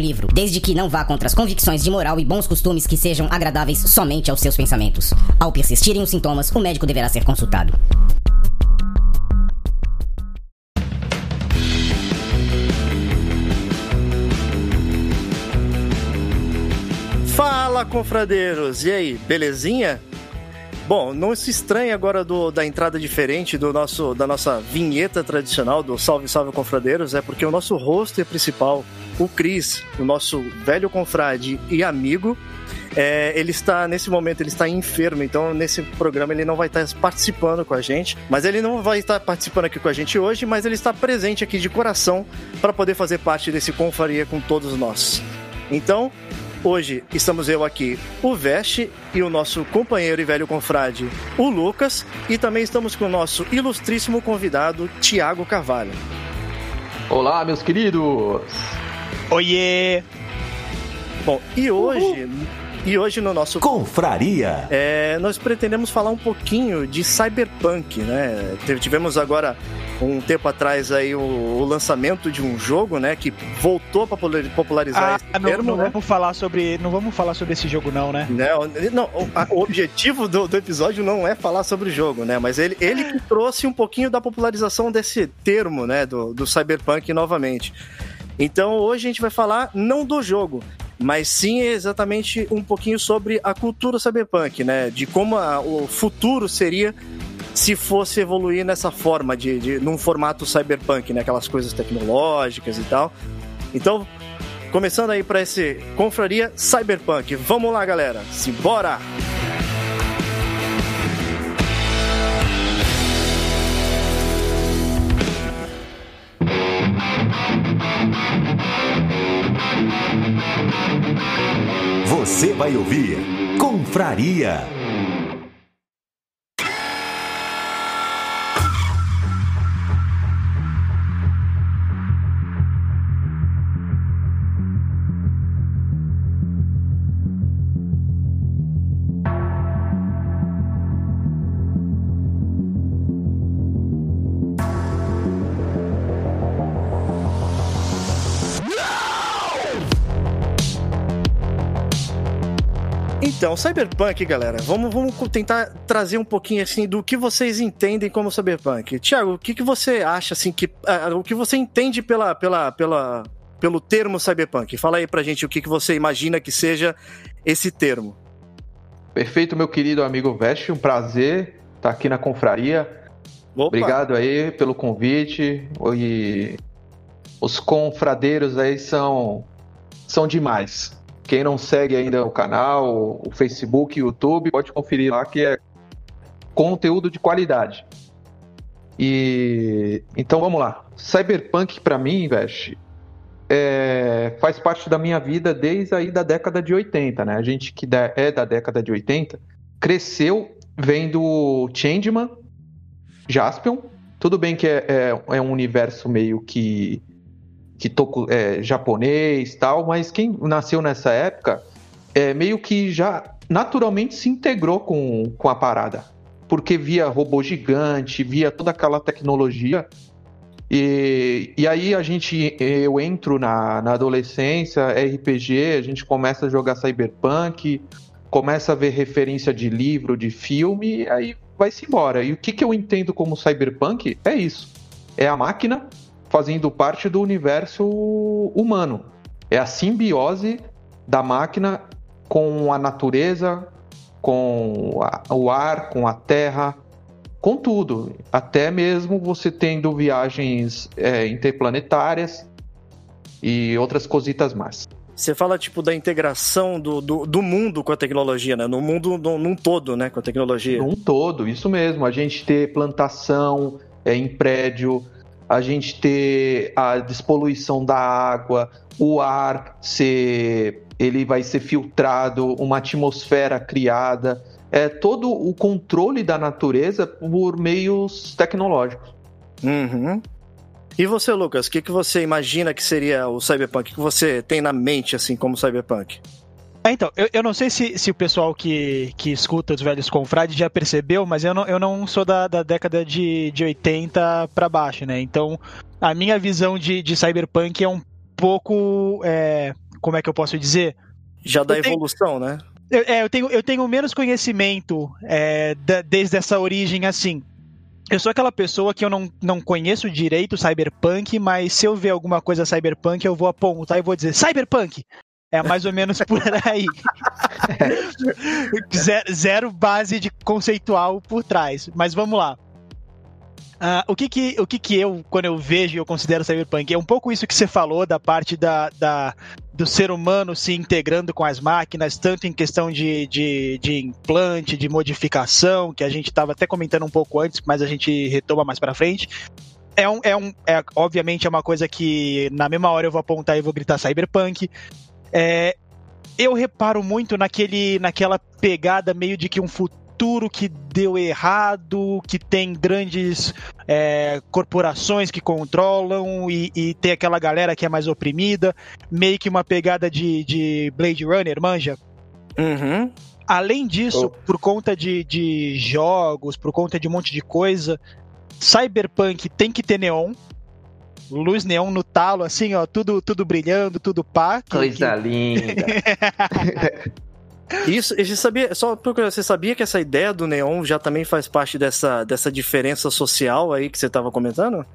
livro, desde que não vá contra as convicções de moral e bons costumes que sejam agradáveis somente aos seus pensamentos. Ao persistirem os sintomas, o médico deverá ser consultado. Fala, confradeiros! E aí, belezinha? Bom, não se estranhe agora do, da entrada diferente do nosso, da nossa vinheta tradicional do Salve Salve Confradeiros, é porque o nosso rosto principal, o Cris, o nosso velho confrade e amigo, é, ele está, nesse momento, ele está enfermo, então nesse programa ele não vai estar participando com a gente, mas ele não vai estar participando aqui com a gente hoje, mas ele está presente aqui de coração para poder fazer parte desse confraria com todos nós. Então, Hoje estamos eu aqui, o Veste e o nosso companheiro e velho confrade, o Lucas, e também estamos com o nosso ilustríssimo convidado, Tiago Carvalho. Olá, meus queridos! Oiê! Bom, e hoje, e hoje no nosso Confraria. é, nós pretendemos falar um pouquinho de cyberpunk, né? Tivemos agora um tempo atrás aí o, o lançamento de um jogo, né, que voltou para popularizar Ah, esse não, termo, não né? vamos falar sobre, não vamos falar sobre esse jogo não, né? Não, não o, a- o objetivo do, do episódio não é falar sobre o jogo, né? Mas ele, ele que trouxe um pouquinho da popularização desse termo, né? Do, do cyberpunk novamente. Então hoje a gente vai falar não do jogo, mas sim exatamente um pouquinho sobre a cultura cyberpunk, né? De como a- o futuro seria se fosse evoluir nessa forma, de, de num formato cyberpunk, né? Aquelas coisas tecnológicas e tal. Então, começando aí para esse confraria cyberpunk. Vamos lá, galera. Simbora! Você vai ouvir Confraria. Então, cyberpunk, galera, vamos, vamos tentar trazer um pouquinho assim do que vocês entendem como cyberpunk. Tiago, o que, que você acha assim que ah, o que você entende pela, pela, pela, pelo termo cyberpunk? Fala aí pra gente o que, que você imagina que seja esse termo. Perfeito, meu querido amigo Veste, um prazer estar aqui na confraria. Opa, Obrigado aí pelo convite. E os confradeiros aí são são demais. Quem não segue ainda o canal, o Facebook, o YouTube, pode conferir lá que é conteúdo de qualidade. E então vamos lá. Cyberpunk pra mim, Veste, é, faz parte da minha vida desde aí da década de 80, né? A gente que é da década de 80 cresceu vendo Changeman, Jaspion. Tudo bem que é, é- é um universo meio que que toco, é, japonês tal, mas quem nasceu nessa época é meio que já naturalmente se integrou com, com a parada. Porque via robô gigante, via toda aquela tecnologia. E, e aí a gente, eu entro na, na adolescência, RPG, a gente começa a jogar cyberpunk, começa a ver referência de livro, de filme, aí vai-se embora. E o que, que eu entendo como cyberpunk é isso. É a máquina fazendo parte do universo humano. É a simbiose da máquina com a natureza, com a- o ar, com a terra, com tudo. Até mesmo você tendo viagens é, interplanetárias e outras cositas mais. Você fala, tipo, da integração do, do, do mundo com a tecnologia, né? No mundo no, num todo, né? Com a tecnologia. Num todo, isso mesmo. A gente ter plantação é, em prédio, a gente ter a despoluição da água, o ar ser. ele vai ser filtrado, uma atmosfera criada. É todo o controle da natureza por meios tecnológicos. Uhum. E você, Lucas, o que, que você imagina que seria o Cyberpunk? O que você tem na mente, assim, como Cyberpunk? É, então, eu, eu não sei se, se o pessoal que, que escuta os velhos confrades já percebeu, mas eu não, eu não sou da, da década de, de 80 para baixo, né? Então, a minha visão de, de Cyberpunk é um pouco. É, como é que eu posso dizer? Já da Eu tenho- evolução, né? Eu, é, eu, tenho, eu tenho menos conhecimento é, da- desde essa origem assim. Eu sou aquela pessoa que eu não, não conheço direito cyberpunk, mas se eu ver alguma coisa cyberpunk, eu vou apontar e vou dizer cyberpunk. É mais ou menos por aí. zero, zero base de conceitual por trás. Mas vamos lá. Ah, o que que, o que que eu, quando eu vejo e eu considero cyberpunk? É um pouco isso que você falou da parte da, da, do ser humano se integrando com as máquinas, tanto em questão de, de, de implante, de modificação, que a gente estava até comentando um pouco antes, mas a gente retoma mais para frente. É um, é um, é, obviamente é uma coisa que na mesma hora eu vou apontar e vou gritar cyberpunk. É, eu reparo muito naquele, naquela pegada meio de que um futuro que deu errado, que tem grandes é, corporações que controlam e, e tem aquela galera que é mais oprimida, meio que uma pegada de, de Blade Runner, manja? Uhum. Além disso, Oh. por conta de, de jogos, por conta de um monte de coisa, Cyberpunk tem que ter neon. Luz neon no talo, assim, ó, tudo, tudo brilhando, tudo pá. que- Coisa linda. Isso, e você sabia, só porque você sabia que essa ideia do neon já também faz parte dessa, dessa diferença social aí que você estava comentando?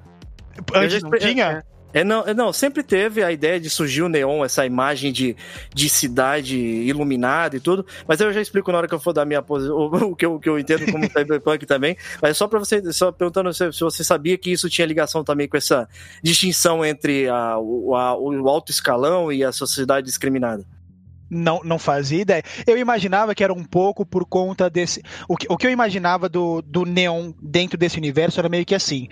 que Eu antes já não tinha? É, não, é, não, sempre teve a ideia de surgir o neon, essa imagem de, de cidade iluminada e tudo, mas eu já explico na hora que eu for dar minha posi- o, que eu, o que eu entendo como cyberpunk também, mas só para você, só perguntando se, se você sabia que isso tinha ligação também com essa distinção entre a, o, a- o alto escalão e a sociedade discriminada. Não, não fazia ideia. Eu imaginava que era um pouco por conta desse. O que, o que eu imaginava do, do neon dentro desse universo era meio que assim.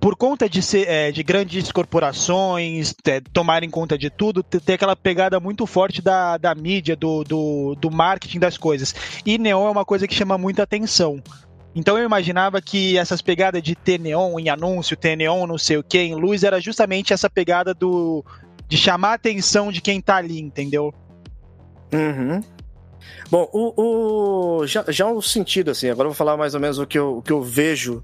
Por conta de ser é, de grandes corporações é, tomarem conta de tudo, ter aquela pegada muito forte da, da mídia, do, do, do marketing das coisas. E neon é uma coisa que chama muita atenção. Então eu imaginava que essas pegadas de ter neon em anúncio, ter neon não sei o que, em luz, era justamente essa pegada do de chamar a atenção de quem tá ali, entendeu? Uhum. Bom, o, o- já, já o sentido, assim, agora eu vou falar mais ou menos o que eu, o que eu vejo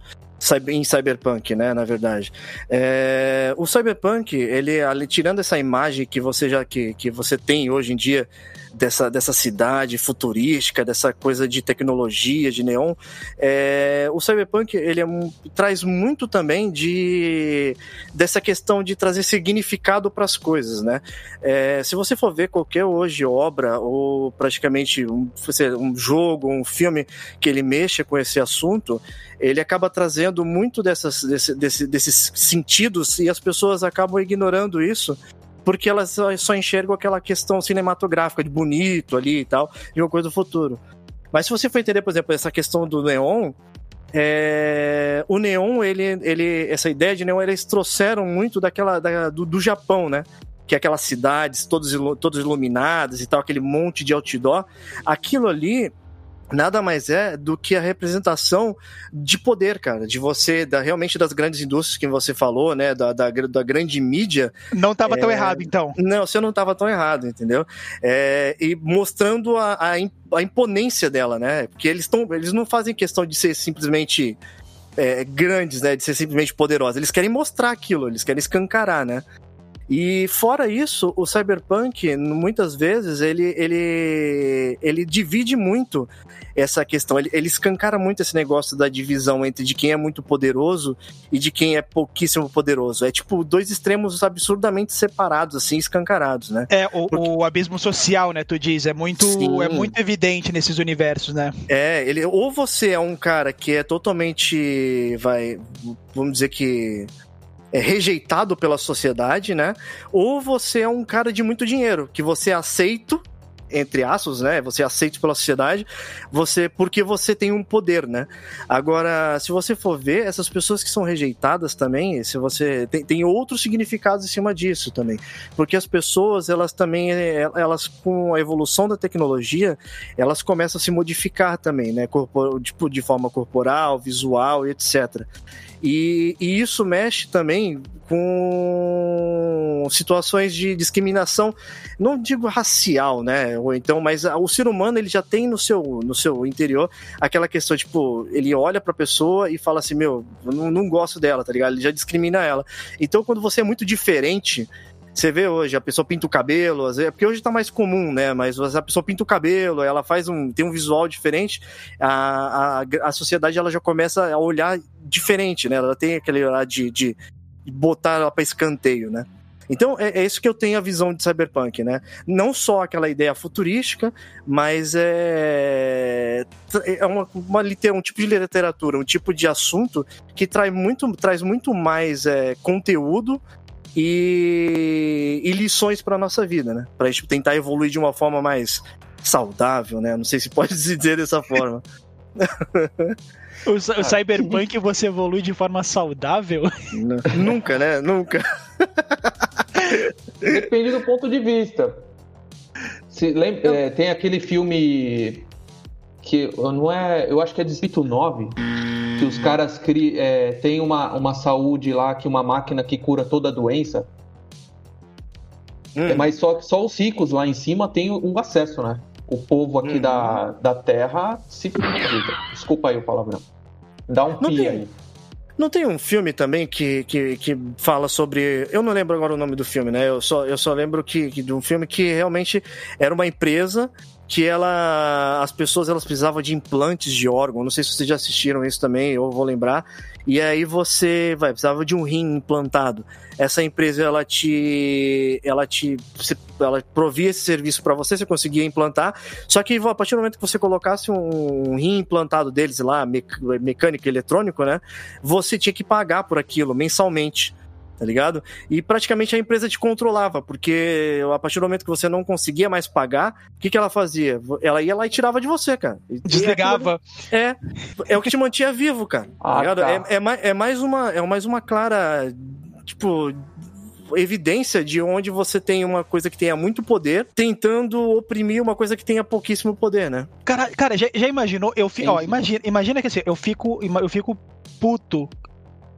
em Cyberpunk, né, na verdade. É, o Cyberpunk, ele, tirando essa imagem que você já que, que você tem hoje em dia dessa, dessa cidade futurística, dessa coisa de tecnologia, de neon, é, o Cyberpunk, ele é traz muito também de dessa questão de trazer significado para as coisas, né? É, se você for ver qualquer hoje obra ou praticamente um, um jogo, um filme que ele mexa com esse assunto, ele acaba trazendo muito dessas, desse- desse- desses sentidos e as pessoas acabam ignorando isso porque elas só, só enxergam aquela questão cinematográfica de bonito ali e tal, de uma coisa do futuro. Mas se você for entender, por exemplo, essa questão do neon, é, o neon, ele, ele, essa ideia de neon, eles trouxeram muito daquela da- do, do Japão, né? Que é aquelas cidades todas, todas iluminadas e tal, aquele monte de outdoor. Aquilo ali nada mais é do que a representação de poder, cara, de você, da, realmente das grandes indústrias que você falou, né? Da, da, da grande mídia, Não tava tão É. errado, então. não, você não estava tão errado, entendeu? É, e mostrando a, a, a imponência dela, né? Porque eles, tão, eles não fazem questão de ser simplesmente é, grandes, né? De ser simplesmente poderosos. Eles querem mostrar aquilo, eles querem escancarar, né? E fora isso, o Cyberpunk, muitas vezes, ele, ele, ele divide muito essa questão. Ele, ele escancara muito esse negócio da divisão entre de quem é muito poderoso e de quem é pouquíssimo poderoso. É tipo dois extremos absurdamente separados, assim, escancarados, né? É, o, Porque- o abismo social, né, tu diz, é muito, Sim. é muito evidente nesses universos, né? É, ele ou você é um cara que é totalmente, vai, vamos dizer que é rejeitado pela sociedade, né? Ou você é um cara de muito dinheiro, que você é aceito entre aspas, né? Você é aceito pela sociedade, você porque você tem um poder, né? Agora, se você for ver, essas pessoas que são rejeitadas também, se você tem, tem outros significados em cima disso também, porque as pessoas elas também elas com a evolução da tecnologia elas começam a se modificar também, né? Tipo de forma corporal, visual etc. E, e, isso mexe também com situações de discriminação, não digo racial, né? Ou então, mas o ser humano ele já tem no seu, no seu interior aquela questão, tipo, ele olha pra pessoa e fala assim: Meu, não, não gosto dela, tá ligado? Ele já discrimina ela. Então, quando você é muito diferente, você vê hoje, a pessoa pinta o cabelo, às vezes, porque hoje tá mais comum, né? Mas a pessoa pinta o cabelo, ela faz um. tem um visual diferente, a, a, a sociedade ela já começa a olhar diferente, né? Ela tem aquele olhar de, de botar ela pra escanteio, né? Então é, é, isso que eu tenho a visão de cyberpunk, né? Não só aquela ideia futurística, mas é, é uma, uma, um tipo de literatura, um tipo de assunto que traz muito, traz muito mais é, conteúdo e, e lições para nossa vida, né? Para gente tentar evoluir de uma forma mais saudável, né? Não sei se pode dizer dessa forma. O, o cyberpunk você evolui de forma saudável? Nunca, né? Nunca. Depende do ponto de vista. Se, lembra, é, tem aquele filme que não é, eu acho que é Distrito 9, que os caras cri, é, tem uma, uma saúde lá, que uma máquina que cura toda a doença. Hum. Mas só, só os ricos lá em cima têm um acesso, né? O povo aqui hum. da, da Terra se Desculpa aí o palavrão. Dá um pi aí. Não tem um filme também que, que, que fala sobre. Eu não lembro agora o nome do filme, né? Eu só, eu só lembro que, que de um filme que realmente era uma empresa que ela as pessoas elas precisavam de implantes de órgão. Não sei se vocês já assistiram isso também, eu vou lembrar. E aí você vai precisava de um rim implantado. Essa empresa ela te ela te ela provia esse serviço para você, você conseguia implantar. Só que a partir do momento que você colocasse um rim implantado deles lá, mecânico eletrônico, né? Você tinha que pagar por aquilo mensalmente tá ligado? E praticamente a empresa te controlava, porque a partir do momento que você não conseguia mais pagar, o que, que ela fazia? Ela ia lá e tirava de você, cara. Desligava. É, é o que te mantinha vivo, cara. Tá ah, tá é, é, mais, é, mais uma, é mais uma clara, tipo, evidência de onde você tem uma coisa que tenha muito poder, tentando oprimir uma coisa que tenha pouquíssimo poder, né? Cara, cara já, já imaginou? Eu fico, ó, imagina, imagina que assim, eu fico, eu fico puto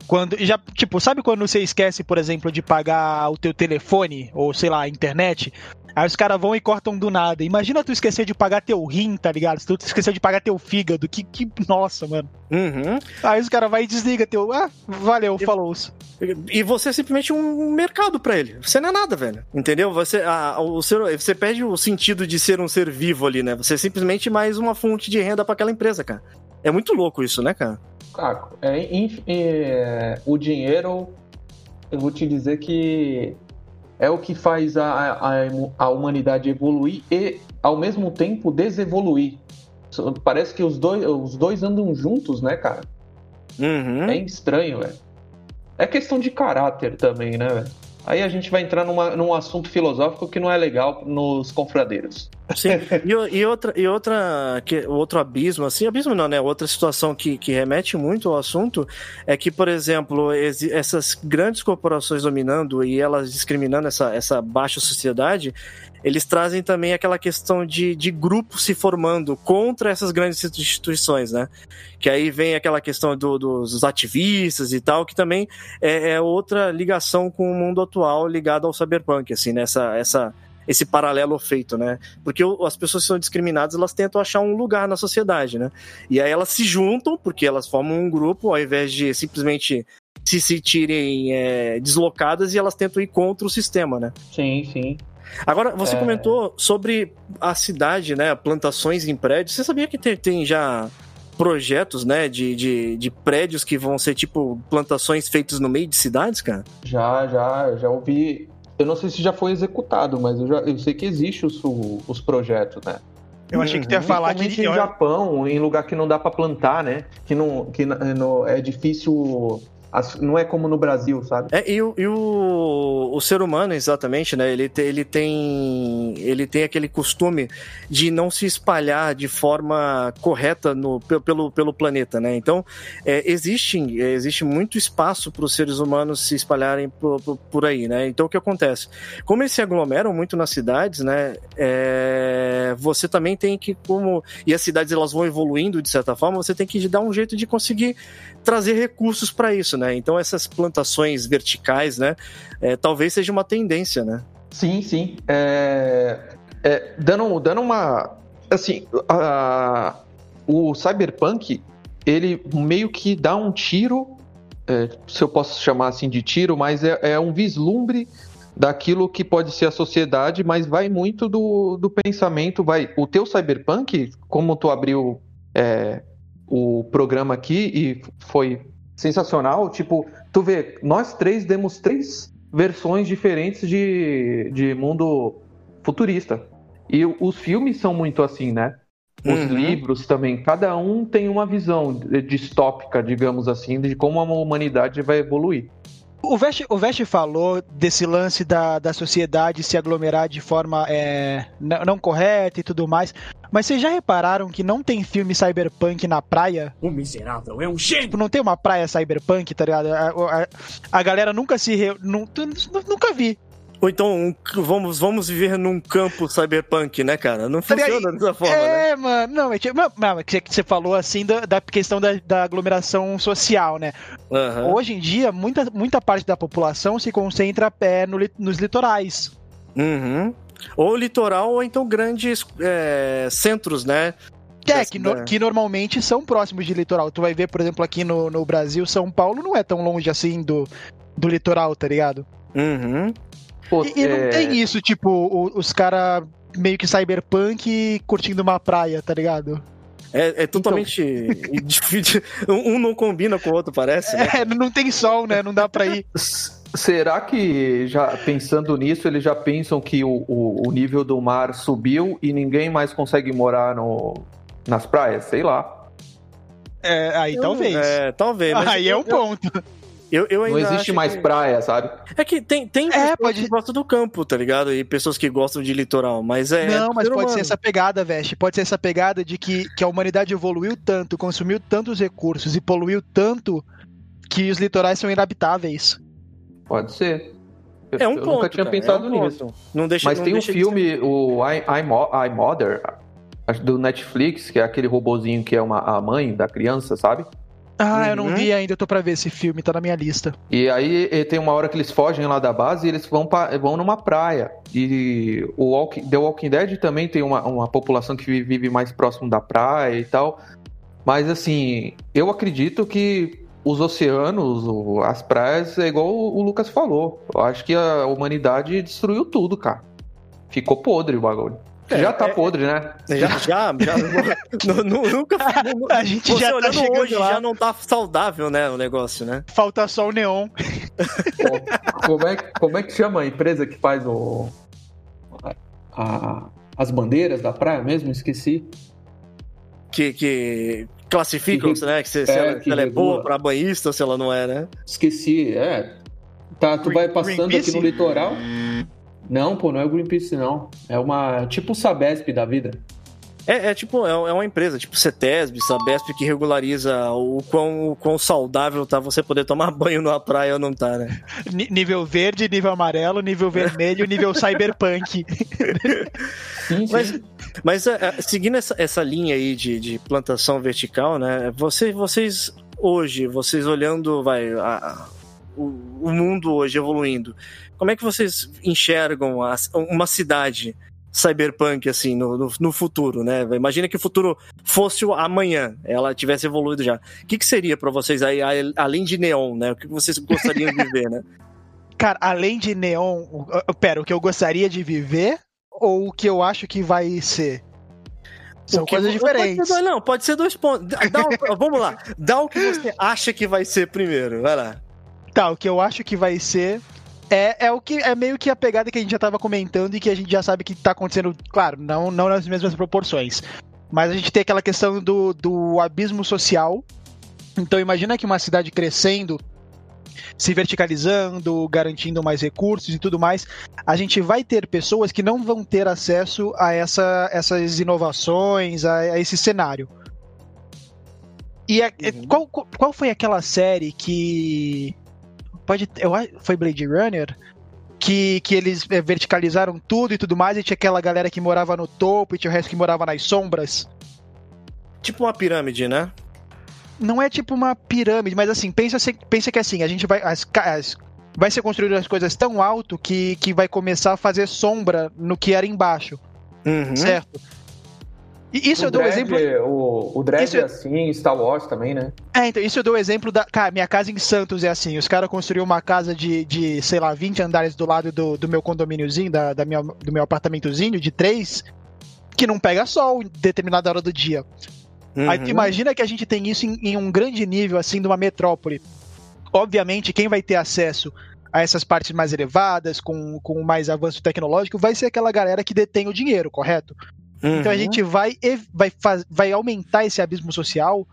quando já, tipo, sabe quando você esquece, por exemplo, de pagar o teu telefone ou sei lá, a internet? Aí os caras vão e cortam do nada. Imagina tu esquecer de pagar teu rim, tá ligado? Se tu esquecer de pagar teu fígado, que, que nossa, mano. Uhum. Aí os caras vai e desliga teu. Ah, valeu, e, falou. E você é simplesmente um mercado para ele. Você não é nada, velho. Entendeu? Você, a, o ser, você perde o sentido de ser um ser vivo ali, né? Você é simplesmente mais uma fonte de renda para aquela empresa, cara. É muito louco isso, né, cara? Caco, é, é, o dinheiro, eu vou te dizer que é o que faz a, a, a humanidade evoluir e, ao mesmo tempo, desevoluir. Parece que os dois, os dois andam juntos, né, cara? Uhum. É estranho, velho. É questão de caráter também, né, velho? Aí a gente vai entrar numa, num assunto filosófico que não é legal nos confradeiros. Sim, e, e, outra, e outra que, outro abismo, assim, abismo não, né? Outra situação que, que remete muito ao assunto é que, por exemplo, essas grandes corporações dominando e elas discriminando essa, essa baixa sociedade, eles trazem também aquela questão de, de grupo se formando contra essas grandes instituições, né? Que aí vem aquela questão do, dos ativistas e tal, que também é, é, outra ligação com o mundo atual ligado ao cyberpunk, assim, nessa né? essa, esse paralelo feito, né? Porque as pessoas que são discriminadas, elas tentam achar um lugar na sociedade, né? E aí elas se juntam, porque elas formam um grupo, ao invés de simplesmente se sentirem é, deslocadas e elas tentam ir contra o sistema, né? Sim, sim. Agora, você é... comentou sobre a cidade, né? Plantações em prédios. Você sabia que tem, tem já projetos, né, de, de, de, prédios que vão ser tipo plantações feitas no meio de cidades, cara? Já, já, já ouvi. Eu não sei se já foi executado, mas eu, já, eu sei que existe os, os projetos, né? Eu achei que tu ia falar que em Japão, em lugar que não dá para plantar, né? Que não, que no, é difícil não é como no Brasil, sabe? É, e o, e o, o ser humano, exatamente, né? Ele, te- ele, tem, ele tem aquele costume de não se espalhar de forma correta no, pe- pelo, pelo planeta, né? Então, é, existe, existe muito espaço para os seres humanos se espalharem por, por- por aí, né? Então, o que acontece? Como eles se aglomeram muito nas cidades, né? é, você também tem que, como. E as cidades elas vão evoluindo de certa forma, você tem que dar um jeito de conseguir trazer recursos para isso, né? Então essas plantações verticais, né? é, talvez seja uma tendência, né? Sim, sim. É, é, dando, dando uma. Assim, a- o Cyberpunk, ele meio que dá um tiro, é, se eu posso chamar assim de tiro, mas é, é um vislumbre daquilo que pode ser a sociedade, mas vai muito do, do pensamento. Vai, o teu Cyberpunk, como tu abriu é, o programa aqui e foi sensacional, tipo, tu vê, nós três demos três versões diferentes de, de mundo futurista. E os filmes são muito assim, né? Os Uhum. livros também, cada um tem uma visão distópica, digamos assim, de como a humanidade vai evoluir. O Vest, o Vest falou desse lance da, da sociedade se aglomerar de forma é, não, não correta e tudo mais. Mas vocês já repararam que não tem filme cyberpunk na praia? O miserável é um gênio! Tipo, não tem uma praia cyberpunk, tá ligado? A, a- a galera nunca se. Nu- nunca vi. Ou então, um- vamos, vamos viver num campo cyberpunk, né, cara? Não funciona dessa forma, né? é, mano. Não, é, não, não, é que você falou assim da, da questão da, da aglomeração social, né? Aham. Hoje em dia, muita, muita parte da população se concentra é, no nos litorais. Uhum. Ou litoral, ou então grandes é, centros, né? É, que, no- da- que normalmente são próximos de litoral. Tu vai ver, por exemplo, aqui no, no Brasil, São Paulo não é tão longe assim do, do litoral, tá ligado? Uhum. Pô, E, e não é, tem isso, tipo, os caras meio que cyberpunk curtindo uma praia, tá ligado? É, é totalmente difícil. Um não combina com o outro, parece, né? É, não tem sol, né? Não dá pra ir. Será que, já pensando nisso, eles já pensam que o, o, o nível do mar subiu e ninguém mais consegue morar no, nas praias? Sei lá. É, aí talvez. É, talvez. mas aí é eu- um ponto. Eu, eu Não ainda existe mais que- praia, sabe? É que tem, tem É, pessoas pode- que gostam do campo, tá ligado? E pessoas que gostam de litoral, mas é. não, mas ser pode humano. ser essa pegada, Veste. Pode ser essa pegada de que, que a humanidade evoluiu tanto, consumiu tantos recursos e poluiu tanto que os litorais são inabitáveis. Pode ser. Eu, É um eu ponto. nunca tinha cara, pensado é um nisso. ponto. Não deixa, Mas não tem um filme, o I, I, I Mother, do Netflix, que é aquele robozinho que é uma, a mãe da criança, sabe? Ah, eu não Uhum. vi ainda, eu tô pra ver esse filme, tá na minha lista. E aí eh, tem uma hora que eles fogem lá da base e eles vão, pra, vão numa praia. E o Walking, The Walking Dead também tem uma, uma população que vive mais próximo da praia e tal. Mas assim, eu acredito que os oceanos, as praias, é igual o Lucas falou. Eu acho que a humanidade destruiu tudo, cara. Ficou podre o bagulho. É, Já tá é- podre, né? Já, já, já nu- nunca. nu- A gente já tá olhando hoje lá. já não tá saudável, né? O negócio, né? Falta só o neon. como, é, como é que chama a empresa que faz o. a- as bandeiras da praia mesmo? Esqueci. Que, que classificam, Que- né? Que se, se é, ela, que se ela é boa pra banhista ou se ela não é, né? Esqueci, é. Tá, tu Green- vai passando aqui no litoral. Não, pô, não é o Greenpeace, não. É uma. Tipo o Sabesp da vida. É, é tipo, é, é uma empresa, tipo CETESB, Sabesp, que regulariza o quão, o quão saudável tá você poder tomar banho numa praia ou não tá, né? Ni- nível verde, nível amarelo, nível vermelho, nível cyberpunk. Sim, sim. Mas, mas é, é, seguindo essa, essa linha aí de, de plantação vertical, né? Você, vocês hoje, vocês olhando, vai, a- a- o, o mundo hoje evoluindo, como é que vocês enxergam a- uma cidade cyberpunk assim no, no, no futuro, né? Imagina que o futuro fosse o amanhã, ela tivesse evoluído já. O que, que seria pra vocês aí, além de neon, né? O que vocês gostariam de ver, né? Cara, além de neon, pera, o que eu gostaria de viver ou o que eu acho que vai ser? São que- coisas pode diferentes. dois- não, pode ser dois pontos. Dá- vamos lá. Dá o que você acha que vai ser primeiro. Vai lá. Tá, o que eu acho que vai ser é, é o que é meio que a pegada que a gente já tava comentando e que a gente já sabe que tá acontecendo, claro, não, não nas mesmas proporções. Mas a gente tem aquela questão do, do abismo social. Então imagina que uma cidade crescendo se verticalizando, garantindo mais recursos e tudo mais, a gente vai ter pessoas que não vão ter acesso a essa, essas inovações, a, a esse cenário. E a, uhum. qual, qual foi aquela série que. Pode. Eu, foi Blade Runner? Que, que eles é, verticalizaram tudo e tudo mais, e tinha aquela galera que morava no topo e tinha o resto que morava nas sombras. Tipo uma pirâmide, né? Não é tipo uma pirâmide, mas assim, pensa, pensa que assim, a gente vai. As, as, vai ser construído as coisas tão alto que, que vai começar a fazer sombra no que era embaixo. Uhum. Certo? E isso o eu dou drag, exemplo. O, o isso é assim Star Wars também, né? É, então, isso eu dou exemplo da. Cara, minha casa em Santos é assim. Os caras construíram uma casa de, de, sei lá, 20 andares do lado do, do meu condomíniozinho, da, da minha, do meu apartamentozinho de três, que não pega sol em determinada hora do dia. Uhum. Aí tu imagina que a gente tem isso em, em um grande nível, assim, de uma metrópole. Obviamente, quem vai ter acesso a essas partes mais elevadas, com, com mais avanço tecnológico, vai ser aquela galera que detém o dinheiro, correto? Uhum. Então a gente vai, vai, vai aumentar esse abismo social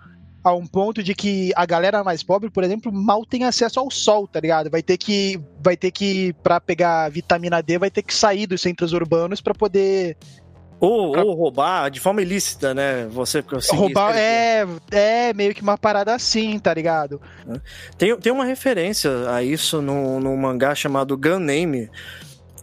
a um ponto de que a galera mais pobre, por exemplo, mal tem acesso ao sol, tá ligado? Vai ter que, vai ter que para pegar vitamina D, vai ter que sair dos centros urbanos para poder ou, pra... ou, roubar de forma ilícita, né? Você Roubar é, é meio que uma parada assim, tá ligado? Tem, tem uma referência a isso num, num mangá chamado Gun Name,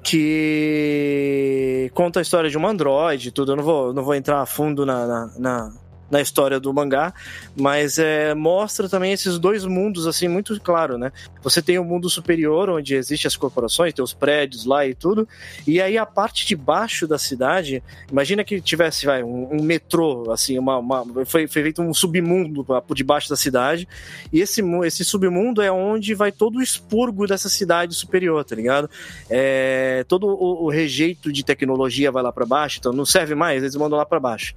que conta a história de um androide e tudo. Eu não vou, não vou entrar a fundo na, na, na na história do mangá, mas é, mostra também esses dois mundos assim muito claro, né? Você tem o mundo superior onde existem as corporações, tem os prédios lá e tudo, e aí a parte de baixo da cidade, imagina que tivesse vai, um, um metrô, assim, uma, uma, foi, foi feito um submundo por debaixo da cidade, e esse, esse submundo é onde vai todo o expurgo dessa cidade superior, tá ligado? É, todo o, o rejeito de tecnologia vai lá para baixo, então não serve mais, eles mandam lá para baixo.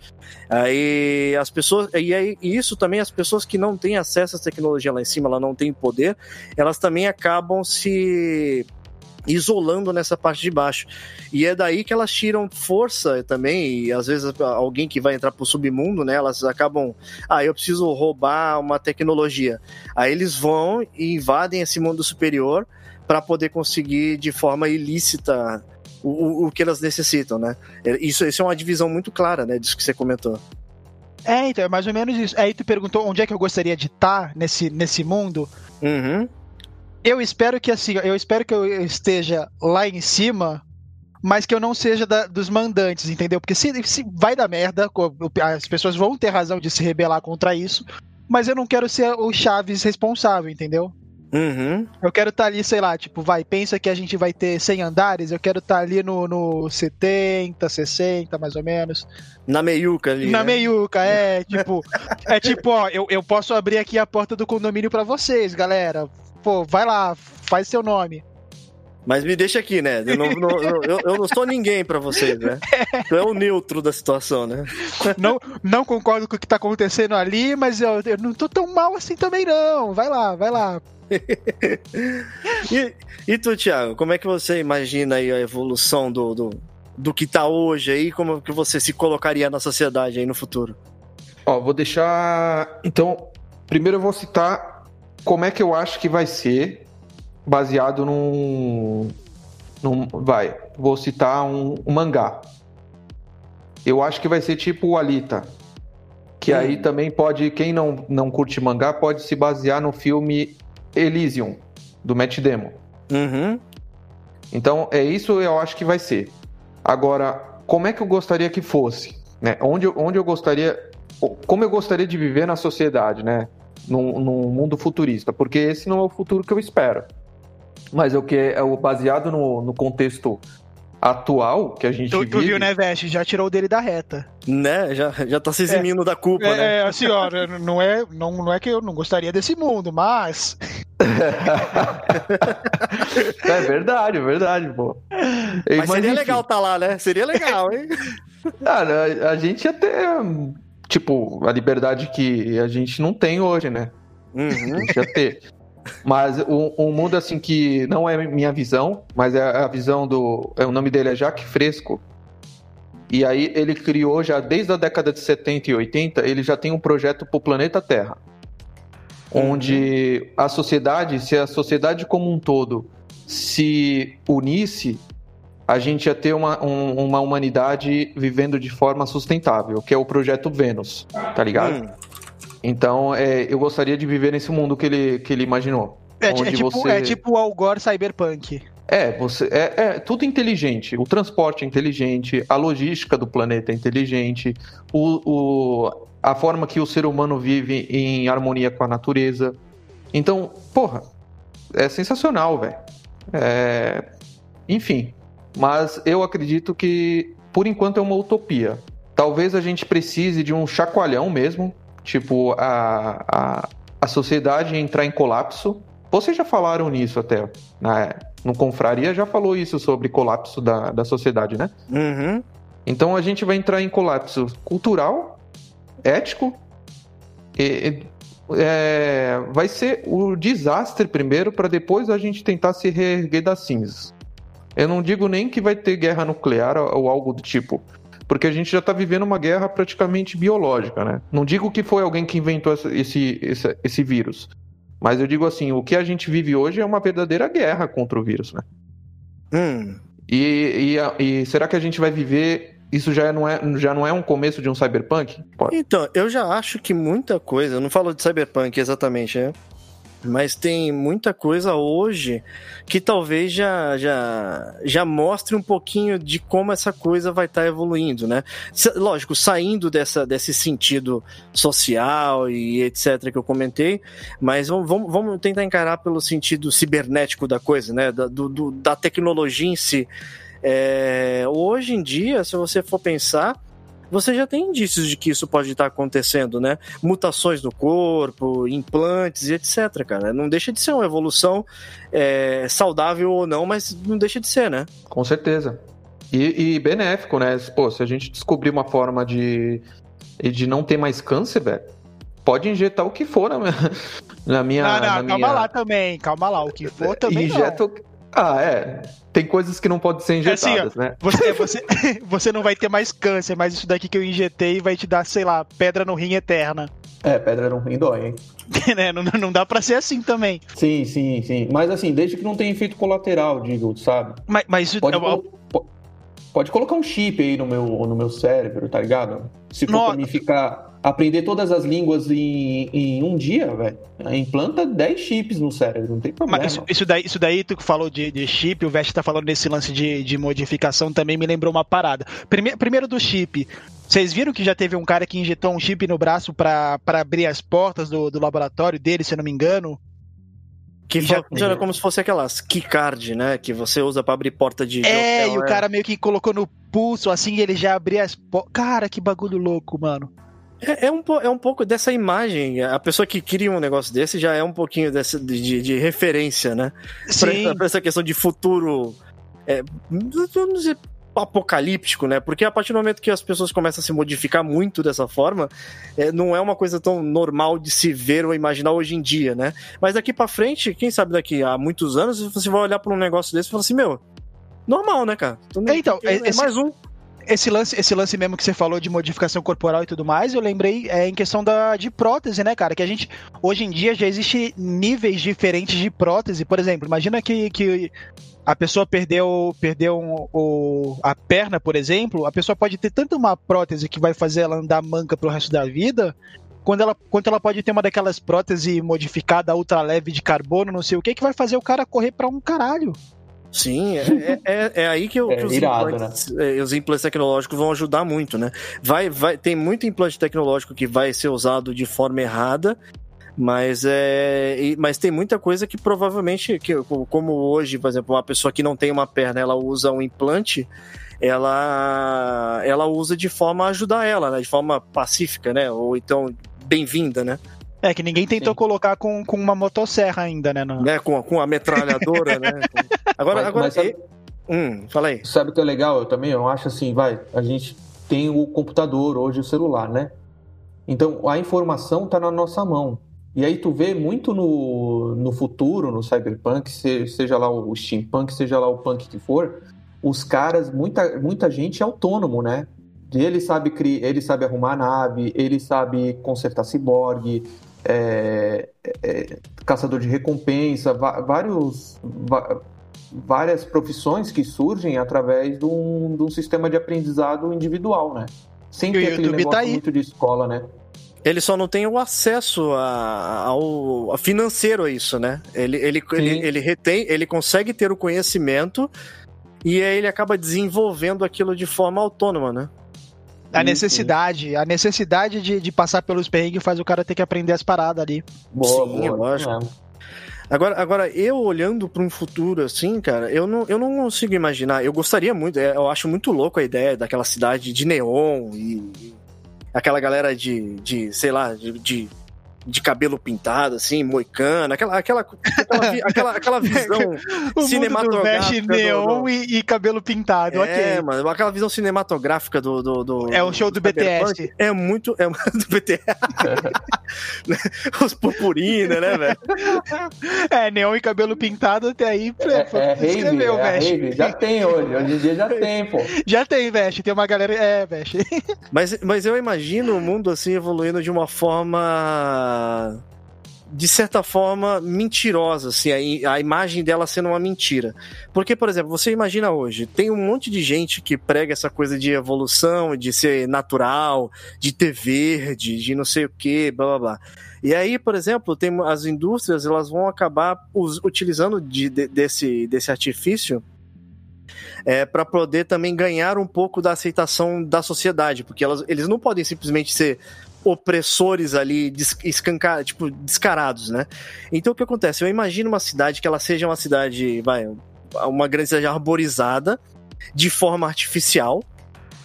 Aí as pessoas e aí isso também as pessoas que não têm acesso à tecnologia lá em cima, ela não tem poder, elas também acabam se isolando nessa parte de baixo. E é daí que elas tiram força também, e às vezes alguém que vai entrar pro submundo, né, elas acabam, ah, eu preciso roubar uma tecnologia. Aí eles vão e invadem esse mundo superior para poder conseguir de forma ilícita o, o, que elas necessitam, né? Isso, isso é uma divisão muito clara, né, disso que você comentou. É, então, é mais ou menos isso. Aí tu perguntou onde é que eu gostaria de estar tá nesse, nesse mundo. Uhum. Eu espero que assim, eu espero que eu esteja lá em cima, mas que eu não seja da, dos mandantes, entendeu? Porque se, se vai dar merda, as pessoas vão ter razão de se rebelar contra isso, mas eu não quero ser o Chaves responsável, entendeu? Uhum. Eu quero estar tá ali, sei lá, tipo, vai, pensa que a gente vai ter 100 andares, eu quero estar tá ali no, no 70, 60, mais ou menos. Na meiuca ali. Na né? meiuca, é, tipo, é tipo, ó, eu, eu posso abrir aqui a porta do condomínio para vocês, galera. Pô, vai lá, faz seu nome. Mas me deixa aqui, né? Eu não, não eu, eu, não sou ninguém para vocês, né? Tu é o neutro da situação, né? Não, não concordo com o que tá acontecendo ali, mas eu, eu não tô tão mal assim também, não. Vai lá, vai lá. e, e tu, Thiago, como é que você imagina aí a evolução do, do, do que tá hoje aí? Como que você se colocaria na sociedade aí no futuro? Ó, vou deixar. Então, primeiro eu vou citar como é que eu acho que vai ser baseado num. num vai, vou citar um, um mangá. Eu acho que vai ser tipo o Alita. Que hum. aí também pode, quem não, não curte mangá, pode se basear no filme Elysium, do Matt Damon. Uhum. Então, é isso eu acho que vai ser. Agora, como é que eu gostaria que fosse? Né? Onde, onde eu gostaria. Como eu gostaria de viver na sociedade, né? Num, num mundo futurista, porque esse não é o futuro que eu espero. Mas é o que é baseado no, no contexto atual que a gente tu, vive... Tu viu, né, Veste? Já tirou dele da reta. Né? Já, já tá se eximindo é, da culpa, é, né? É, assim, ó, não é, não, não é que eu não gostaria desse mundo, mas... é verdade, é verdade, pô. Mas, mas seria enfim. legal tá lá, né? Seria legal, hein? Cara, a, a gente ia ter, tipo, a liberdade que a gente não tem hoje, né? Uhum. A gente ia ter. Mas um, um, mundo assim que não é minha visão, mas é a visão do. É, o nome dele é Jacques Fresco. E aí ele criou já desde a década de 70 e 80, ele já tem um projeto para o planeta Terra. onde a sociedade, se a sociedade como um todo se unisse, a gente ia ter uma, um- uma humanidade vivendo de forma sustentável, que é o projeto Vênus, tá ligado? Hum. Então, é, eu gostaria de viver nesse mundo que ele, que ele imaginou. É, é tipo, você- é tipo o Algor Cyberpunk. É, você, é, é tudo inteligente. O transporte é inteligente, a logística do planeta é inteligente, o, o- a forma que o ser humano vive em harmonia com a natureza. Então, porra, é sensacional, velho. É, enfim, mas eu acredito que por enquanto é uma utopia. Talvez a gente precise de um chacoalhão mesmo, tipo a, a, a sociedade entrar em colapso. Vocês já falaram nisso até, né? No Confraria já falou isso sobre colapso da, da sociedade, né? Uhum. Então a gente vai entrar em colapso cultural, ético, e, é, vai ser o desastre primeiro para depois a gente tentar se reerguer das cinzas. Eu não digo nem que vai ter guerra nuclear ou algo do tipo, porque a gente já está vivendo uma guerra praticamente biológica, né? Não digo que foi alguém que inventou esse, esse, esse vírus, mas eu digo assim, o que a gente vive hoje é uma verdadeira guerra contra o vírus, né? Hum. E, e, e será que a gente vai viver? Isso já não é, já não é um começo de um cyberpunk? Pode. Então, eu já acho que muita coisa, eu não falo de cyberpunk exatamente, né? Mas tem muita coisa hoje que talvez já, já, já mostre um pouquinho de como essa coisa vai estar evoluindo, né? Lógico, saindo dessa, desse sentido social e etc. que eu comentei, mas vamos, vamos, tentar encarar pelo sentido cibernético da coisa, né? Da, do- da tecnologia em si. É, hoje em dia, se você for pensar, você já tem indícios de que isso pode estar acontecendo, né? Mutações no corpo, implantes e etc, cara. Não deixa de ser uma evolução é, saudável ou não, mas não deixa de ser, né? Com certeza. E, e benéfico, né? Pô, se a gente descobrir uma forma de, de não ter mais câncer, velho, pode injetar o que for na minha. Na minha não, não, na calma minha... lá também, calma lá. O que for também não. Injeta o... Ah, é. Tem coisas que não podem ser assim, ó. injetadas, né? Você, você, você não vai ter mais câncer, mas isso daqui que eu injetei vai te dar, sei lá, pedra no rim eterna. É, pedra no rim dói, hein? né? não, não dá pra ser assim também. Sim, sim, sim. Mas assim, desde que não tenha efeito colateral, digo, sabe? Mas, mas Pode, é uma- colo- po- pode colocar um chip aí no meu, no meu cérebro, tá ligado? Se for Nossa. pra mim ficar. Aprender todas as línguas em, em um dia, velho. Implanta 10 chips no cérebro, não tem problema. Mas isso, isso daí, isso daí, tu que falou de, de chip, o Vest tá falando desse lance de, de modificação, também me lembrou uma parada. Prime- primeiro do chip. Vocês viram que já teve um cara que injetou um chip no braço pra pra abrir as portas do, do laboratório dele, se eu não me engano? Que Já- funciona como se fosse aquelas keycard, né? Que você usa pra abrir porta de. É, hotel, e o né? cara meio que colocou no pulso, assim, e ele já abria as portas. Cara, que bagulho louco, mano. É, é um, é um pouco dessa imagem. A pessoa que cria um negócio desse já é um pouquinho dessa, de, de- referência, né? Pra, Sim, pra essa questão de futuro. É, vamos dizer, apocalíptico, né? Porque a partir do momento que as pessoas começam a se modificar muito dessa forma, é, não é uma coisa tão normal de se ver ou imaginar hoje em dia, né? Mas daqui pra frente, quem sabe daqui a muitos anos, você vai olhar pra um negócio desse e falar assim, meu, normal, né, cara? Então, é, esse- mais um. Esse lance, esse lance mesmo que você falou de modificação corporal e tudo mais, eu lembrei é, em questão da, de prótese, né, cara? Que a gente, hoje em dia, já existe níveis diferentes de prótese. Por exemplo, imagina que, que a pessoa perdeu, perdeu um- o, a perna, por exemplo, a pessoa pode ter tanto uma prótese que vai fazer ela andar manca pro resto da vida, quando ela, quanto ela pode ter uma daquelas próteses modificada ultra leve de carbono, não sei o que, que vai fazer o cara correr pra um caralho. Sim, é, é, é- é aí que, o- É que os, irado, implantes, é, os implantes tecnológicos vão ajudar muito, né? Vai, vai, tem muito implante tecnológico que vai ser usado de forma errada, mas, é, mas tem muita coisa que provavelmente, que, como hoje, por exemplo, uma pessoa que não tem uma perna, ela usa um implante, ela, ela usa de forma a ajudar ela, né? De forma pacífica, né? Ou então bem-vinda, né? É que ninguém tentou colocar com, com uma motosserra ainda, né? no- né? Com, a- com a metralhadora, né? Agora, Mas- agora mas sabe- hum, fala aí. Sabe o que é legal? Eu também eu acho assim, vai, a gente tem o computador hoje, o celular, né? Então a informação tá na nossa mão. E aí tu vê muito no, no futuro, no cyberpunk, se- seja lá o steampunk, seja lá o punk que for, os caras, muita, muita gente é autônomo, né? Ele sabe, ele sabe arrumar nave, ele sabe consertar ciborgue, é, é, caçador de recompensa, vários, várias profissões que surgem através de um, de um sistema de aprendizado individual, né? Sem E ter aquele YouTube negócio tá muito de escola, né? Ele só não tem o acesso a- ao a financeiro a isso, né? Ele, ele, ele, ele retém, ele consegue ter o conhecimento e aí ele acaba desenvolvendo aquilo de forma autônoma, né? A Sim, necessidade, a necessidade de, de passar pelos perrengues faz o cara ter que aprender as paradas ali. Boa, Sim, boa, lógico. é. Agora, agora eu olhando para um futuro assim, cara, eu não, eu não consigo imaginar. Eu gostaria muito, é, eu acho muito louco a ideia daquela cidade de neon e, e aquela galera de, de sei lá, de, de, de cabelo pintado, assim, moicano, aquela, aquela, aquela, aquela, aquela visão O mundo do cinematográfica. Do- neon do- e, e cabelo pintado, É, ok. mano, aquela visão cinematográfica do. do, do- É um show do Cyberpunk BTS. É muito. É do BTS. Os purpurina, né, velho? É, neon e cabelo pintado até aí. É, pô, é escreveu, é rave. Já tem hoje, hoje em dia já tem, pô. Já tem, Mesh. Tem uma galera. É, Mesh. Mas, mas eu imagino o mundo assim evoluindo de uma forma. De certa forma, mentirosa, assim, a, a imagem dela sendo uma mentira. Porque, por exemplo, você imagina hoje, tem um monte de gente que prega essa coisa de evolução, de ser natural, de ter verde, de não sei o que, blá blá blá. E aí, por exemplo, tem as indústrias, elas vão acabar us- utilizando de- de- desse, desse artifício é, para poder também ganhar um pouco da aceitação da sociedade, porque elas, eles não podem simplesmente ser opressores ali, escancar, tipo, descarados, né? Então o que acontece? Eu imagino uma cidade que ela seja uma cidade, vai, uma grande cidade arborizada, de forma artificial,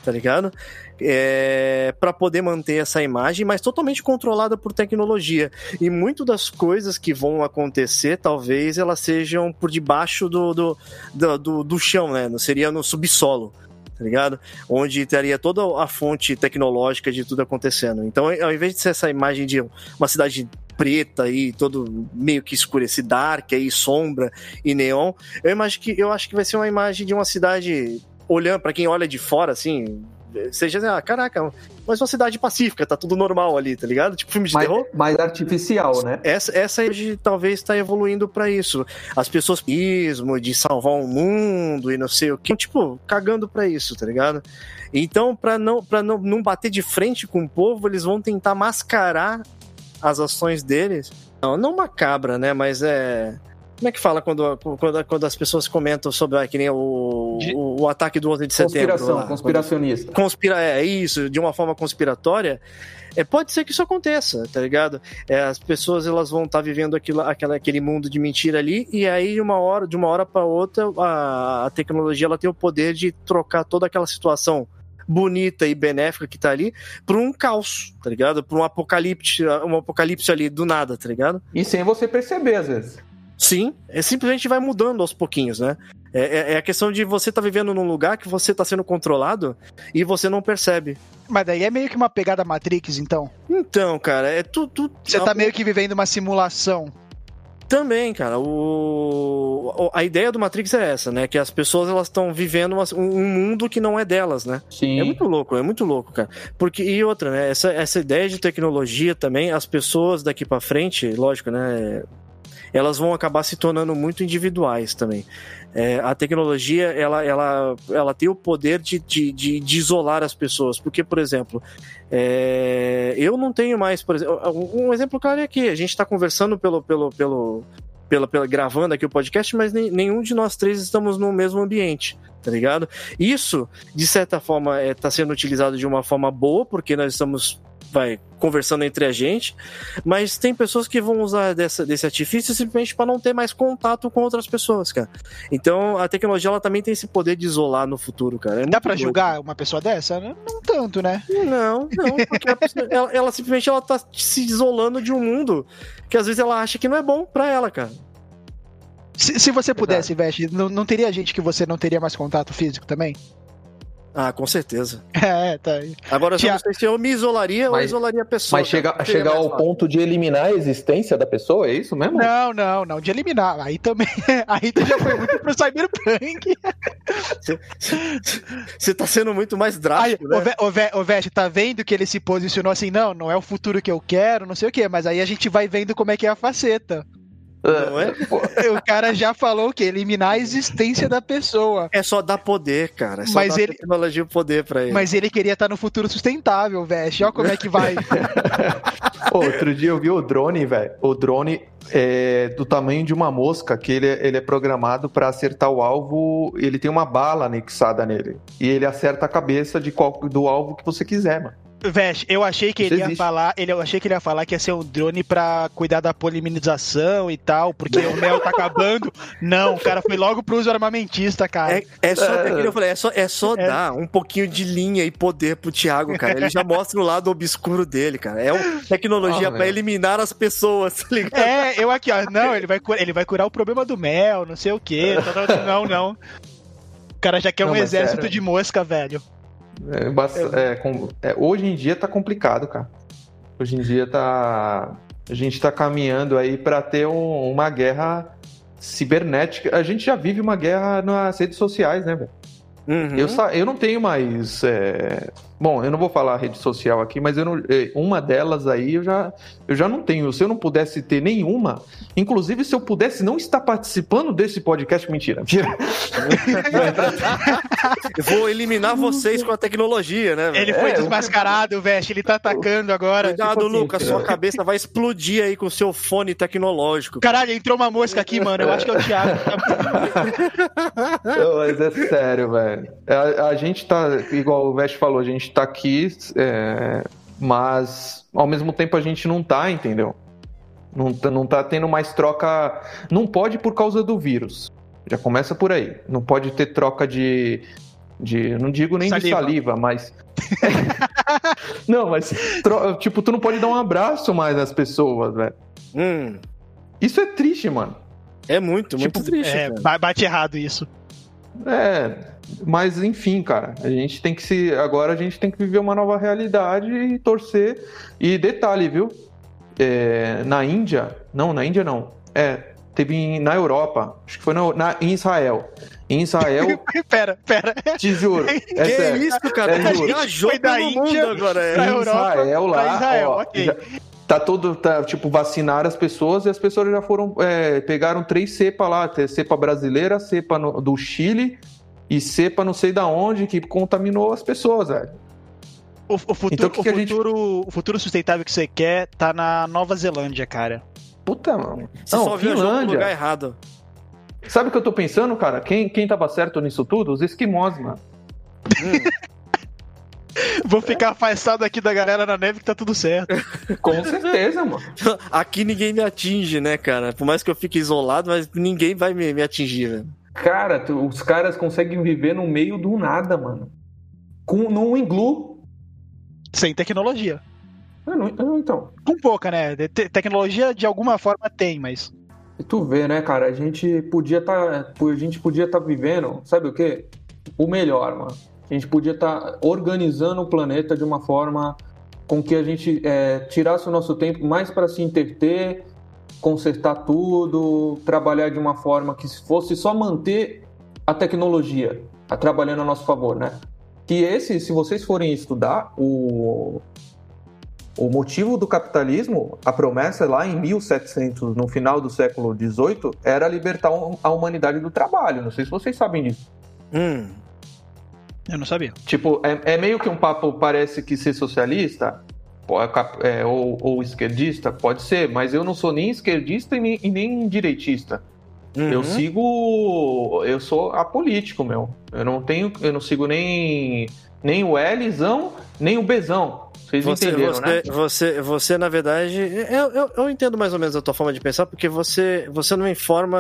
tá ligado? É, para poder manter essa imagem, mas totalmente controlada por tecnologia. E muito das coisas que vão acontecer, talvez elas sejam por debaixo do, do, do, do, do chão, né? Seria no subsolo, tá ligado? Onde estaria toda a fonte tecnológica de tudo acontecendo. Então, ao invés de ser essa imagem de uma cidade preta aí, todo meio que escurecido, dark aí, sombra e neon, eu imagino que eu acho que vai ser uma imagem de uma cidade olhando para quem olha de fora assim, seja assim, ah, caraca, mas uma cidade pacífica, tá tudo normal ali, tá ligado? Tipo filme de Mais, terror. mais artificial, né? Essa, essa hoje talvez está evoluindo para isso. As pessoas ismo de salvar o mundo e não sei o que, tipo, cagando para isso, tá ligado? Então, para não para não, não bater de frente com o povo, eles vão tentar mascarar as ações deles. Não, não macabra, né, mas é como é que fala quando, quando, quando as pessoas comentam sobre ah, que nem o, De- o, o ataque do 11 de setembro? Conspiração, lá, conspiracionista. conspira é isso de uma forma conspiratória é, pode ser que isso aconteça, tá ligado? É, as pessoas elas vão estar vivendo aquilo, aquela, aquele mundo de mentira ali e aí uma hora, de uma hora para outra a, a tecnologia ela tem o poder de trocar toda aquela situação bonita e benéfica que tá ali para um caos, tá ligado? Para um apocalipse, um apocalipse ali do nada, tá ligado? E sem você perceber, às vezes. Sim, é simplesmente vai mudando aos pouquinhos, né? É, é- é a questão de você tá vivendo num lugar que você tá sendo controlado e você não percebe. Mas daí é meio que uma pegada Matrix, então. Então, cara, é tudo. Você tá meio que vivendo uma simulação. Também, cara. O... o- A ideia do Matrix é essa, né? Que as pessoas elas estão vivendo uma- um mundo que não é delas, né? Sim. É muito louco, é muito louco, cara. Porque, e outra, né? Essa, essa ideia de tecnologia também, as pessoas daqui pra frente, lógico, né? Elas vão acabar se tornando muito individuais também. É, a tecnologia, ela, ela, ela tem o poder de, de, de, de isolar as pessoas. Porque, por exemplo, é, eu não tenho mais, por exemplo, um exemplo claro é aqui, a gente está conversando pelo, pelo, pelo, pela, gravando aqui o podcast, mas nem- nenhum de nós três estamos no mesmo ambiente, tá ligado? Isso, de certa forma, está sendo utilizado de uma forma boa, porque nós estamos vai conversando entre a gente, mas tem pessoas que vão usar dessa, desse artifício simplesmente para não ter mais contato com outras pessoas, cara. Então a tecnologia ela também tem esse poder de isolar no futuro, cara. É Dá doido. julgar uma pessoa dessa? Não, não tanto, né? Não, não, porque pessoa- ela, ela simplesmente ela tá se isolando de um mundo que às vezes ela acha que não é bom pra ela, cara. Se, se você pudesse, Veste, não, não teria gente que você não teria mais contato físico também? Ah, com certeza. É, tá. Agora eu só Tia- não sei se eu me isolaria ou Mas- isolaria a pessoa. Mas chega, cara. chegar Seria ao mais fácil. ponto de eliminar a existência da pessoa, é isso mesmo? Não, não, não, de eliminar. Aí também. Aí tu já foi muito pro Cyberpunk. Você tá sendo muito mais Aí, drástico, né? o, Ve- o, Ve- o Vest, tá vendo que ele se posicionou assim, não, não é o futuro que eu quero, não sei o quê, mas aí a gente vai vendo como é que é a faceta. Não é? O cara já falou que eliminar a existência da pessoa. É só dar poder, cara. É só Mas dar ele- tecnologia e poder pra ele. Mas ele queria estar no futuro sustentável, Vest. Olha como é que vai. Outro dia eu vi o drone, velho. O drone é do tamanho de uma mosca, que ele, é- ele é programado pra acertar o alvo. Ele tem uma bala anexada nele. E ele acerta a cabeça de qual, do alvo que você quiser, mano. Vest, eu achei que Isso ele ia existe. falar, ele, eu achei que ele ia falar que ia ser um drone pra cuidar da poliminização e tal, porque o mel tá acabando. Não, o cara foi logo pro uso armamentista, cara. É, é só, É. é que eu falei, é só, é só É. dar um pouquinho de linha e poder pro Thiago, cara. Ele já mostra o lado obscuro dele, cara. É uma tecnologia Ah, pra velho. eliminar as pessoas, tá ligado? É, eu aqui, ó. Não, ele vai, curar, ele vai curar o problema do mel, não sei o quê. tá, tá, Não, não. O cara já quer Não, um exército sério. de mosca, velho. É, é, com- é, hoje em dia tá complicado, cara. Hoje em dia tá. A gente tá caminhando aí pra ter um- uma guerra cibernética. A gente já vive uma guerra nas redes sociais, né, velho? Uhum. Eu, eu não tenho mais. é, Bom, eu não vou falar rede social aqui, mas eu não- é, uma delas aí eu já, eu já não tenho. Se eu não pudesse ter nenhuma, inclusive se eu pudesse não estar participando desse podcast, mentira, mentira. Eu vou eliminar vocês com a tecnologia, né? velho? Ele foi É, eu- desmascarado, Vest. Ele tá atacando agora. Cuidado, tipo assim, Lucas, sua cabeça vai explodir aí com o seu fone tecnológico. Caralho, entrou uma mosca aqui, mano. Eu acho que é o Thiago. Não, mas é sério, velho. A, a gente tá, igual o Vest falou, a gente tá aqui, é, mas ao mesmo tempo a gente não tá, entendeu? Não tá, não tá tendo mais troca. Não pode por causa do vírus. Já começa por aí. Não pode ter troca de. de não digo nem de Saliva. saliva, mas. não, mas. tro- Tipo, tu não pode dar um abraço mais nas pessoas, velho. Hum, Isso é triste, mano. é muito, muito Tipo, triste. é, bate errado isso. É, mas enfim, cara, a gente tem que se. Agora a gente tem que viver uma nova realidade e torcer. E detalhe, viu? É, na Índia, não, na Índia não. É, teve em- na Europa, acho que foi na, na- em Israel. Em Israel, pera, pera. te juro. É que sério. isso, cara? É Tá juro. viajou Foi da Índia agora. É. Em Europa, Israel lá, pra Israel, ó, ok. já- tá todo, tá, tipo, vacinar as pessoas e as pessoas já foram, é, pegaram três cepas lá, tem cepa brasileira, cepa no- do Chile e cepa não sei da onde que contaminou as pessoas, velho. O, o futuro, Então, o que o, que a gente- futuro, o futuro sustentável que você quer tá na Nova Zelândia, cara. Puta, mano. Você não, só viajou pro lugar Finlândia. errado. Sabe o que eu tô pensando, cara? Quem, quem tava certo nisso tudo? Os esquimós, mano. Vou ficar afastado aqui da galera na neve que tá tudo certo. Com certeza, mano. Aqui ninguém me atinge, né, cara? Por mais que eu fique isolado, mas ninguém vai me, me atingir, velho. Cara, tu- os caras conseguem viver no meio do nada, mano. Com, num iglu. Sem tecnologia. Eu não- não- então, Com pouca, né? Te- tecnologia de alguma forma tem, mas. E tu vê, né, cara? A gente podia tá, a gente podia estar vivendo, sabe o quê? O melhor, mano. A gente podia estar organizando o planeta de uma forma com que a gente é, tirasse o nosso tempo mais para se interter, consertar tudo, trabalhar de uma forma que fosse só manter a tecnologia a trabalhando a nosso favor, né? Que esse, se vocês forem estudar, o o motivo do capitalismo, a promessa lá em 1700, no final do século 18, era libertar a humanidade do trabalho. Não sei se vocês sabem disso. Hum. Eu não sabia. Tipo, é, é meio que um papo, parece que ser socialista é é, ou, ou esquerdista, pode ser, mas eu não sou nem esquerdista e nem, e nem direitista. Uhum. Eu sigo. Eu sou apolítico, meu. Eu não tenho. Eu não sigo nem, nem o Lzão, nem o Bzão. Vocês Você, entenderam, você, né? você, você, na verdade, eu, eu, eu entendo mais ou menos a tua forma de pensar, porque você, você não informa,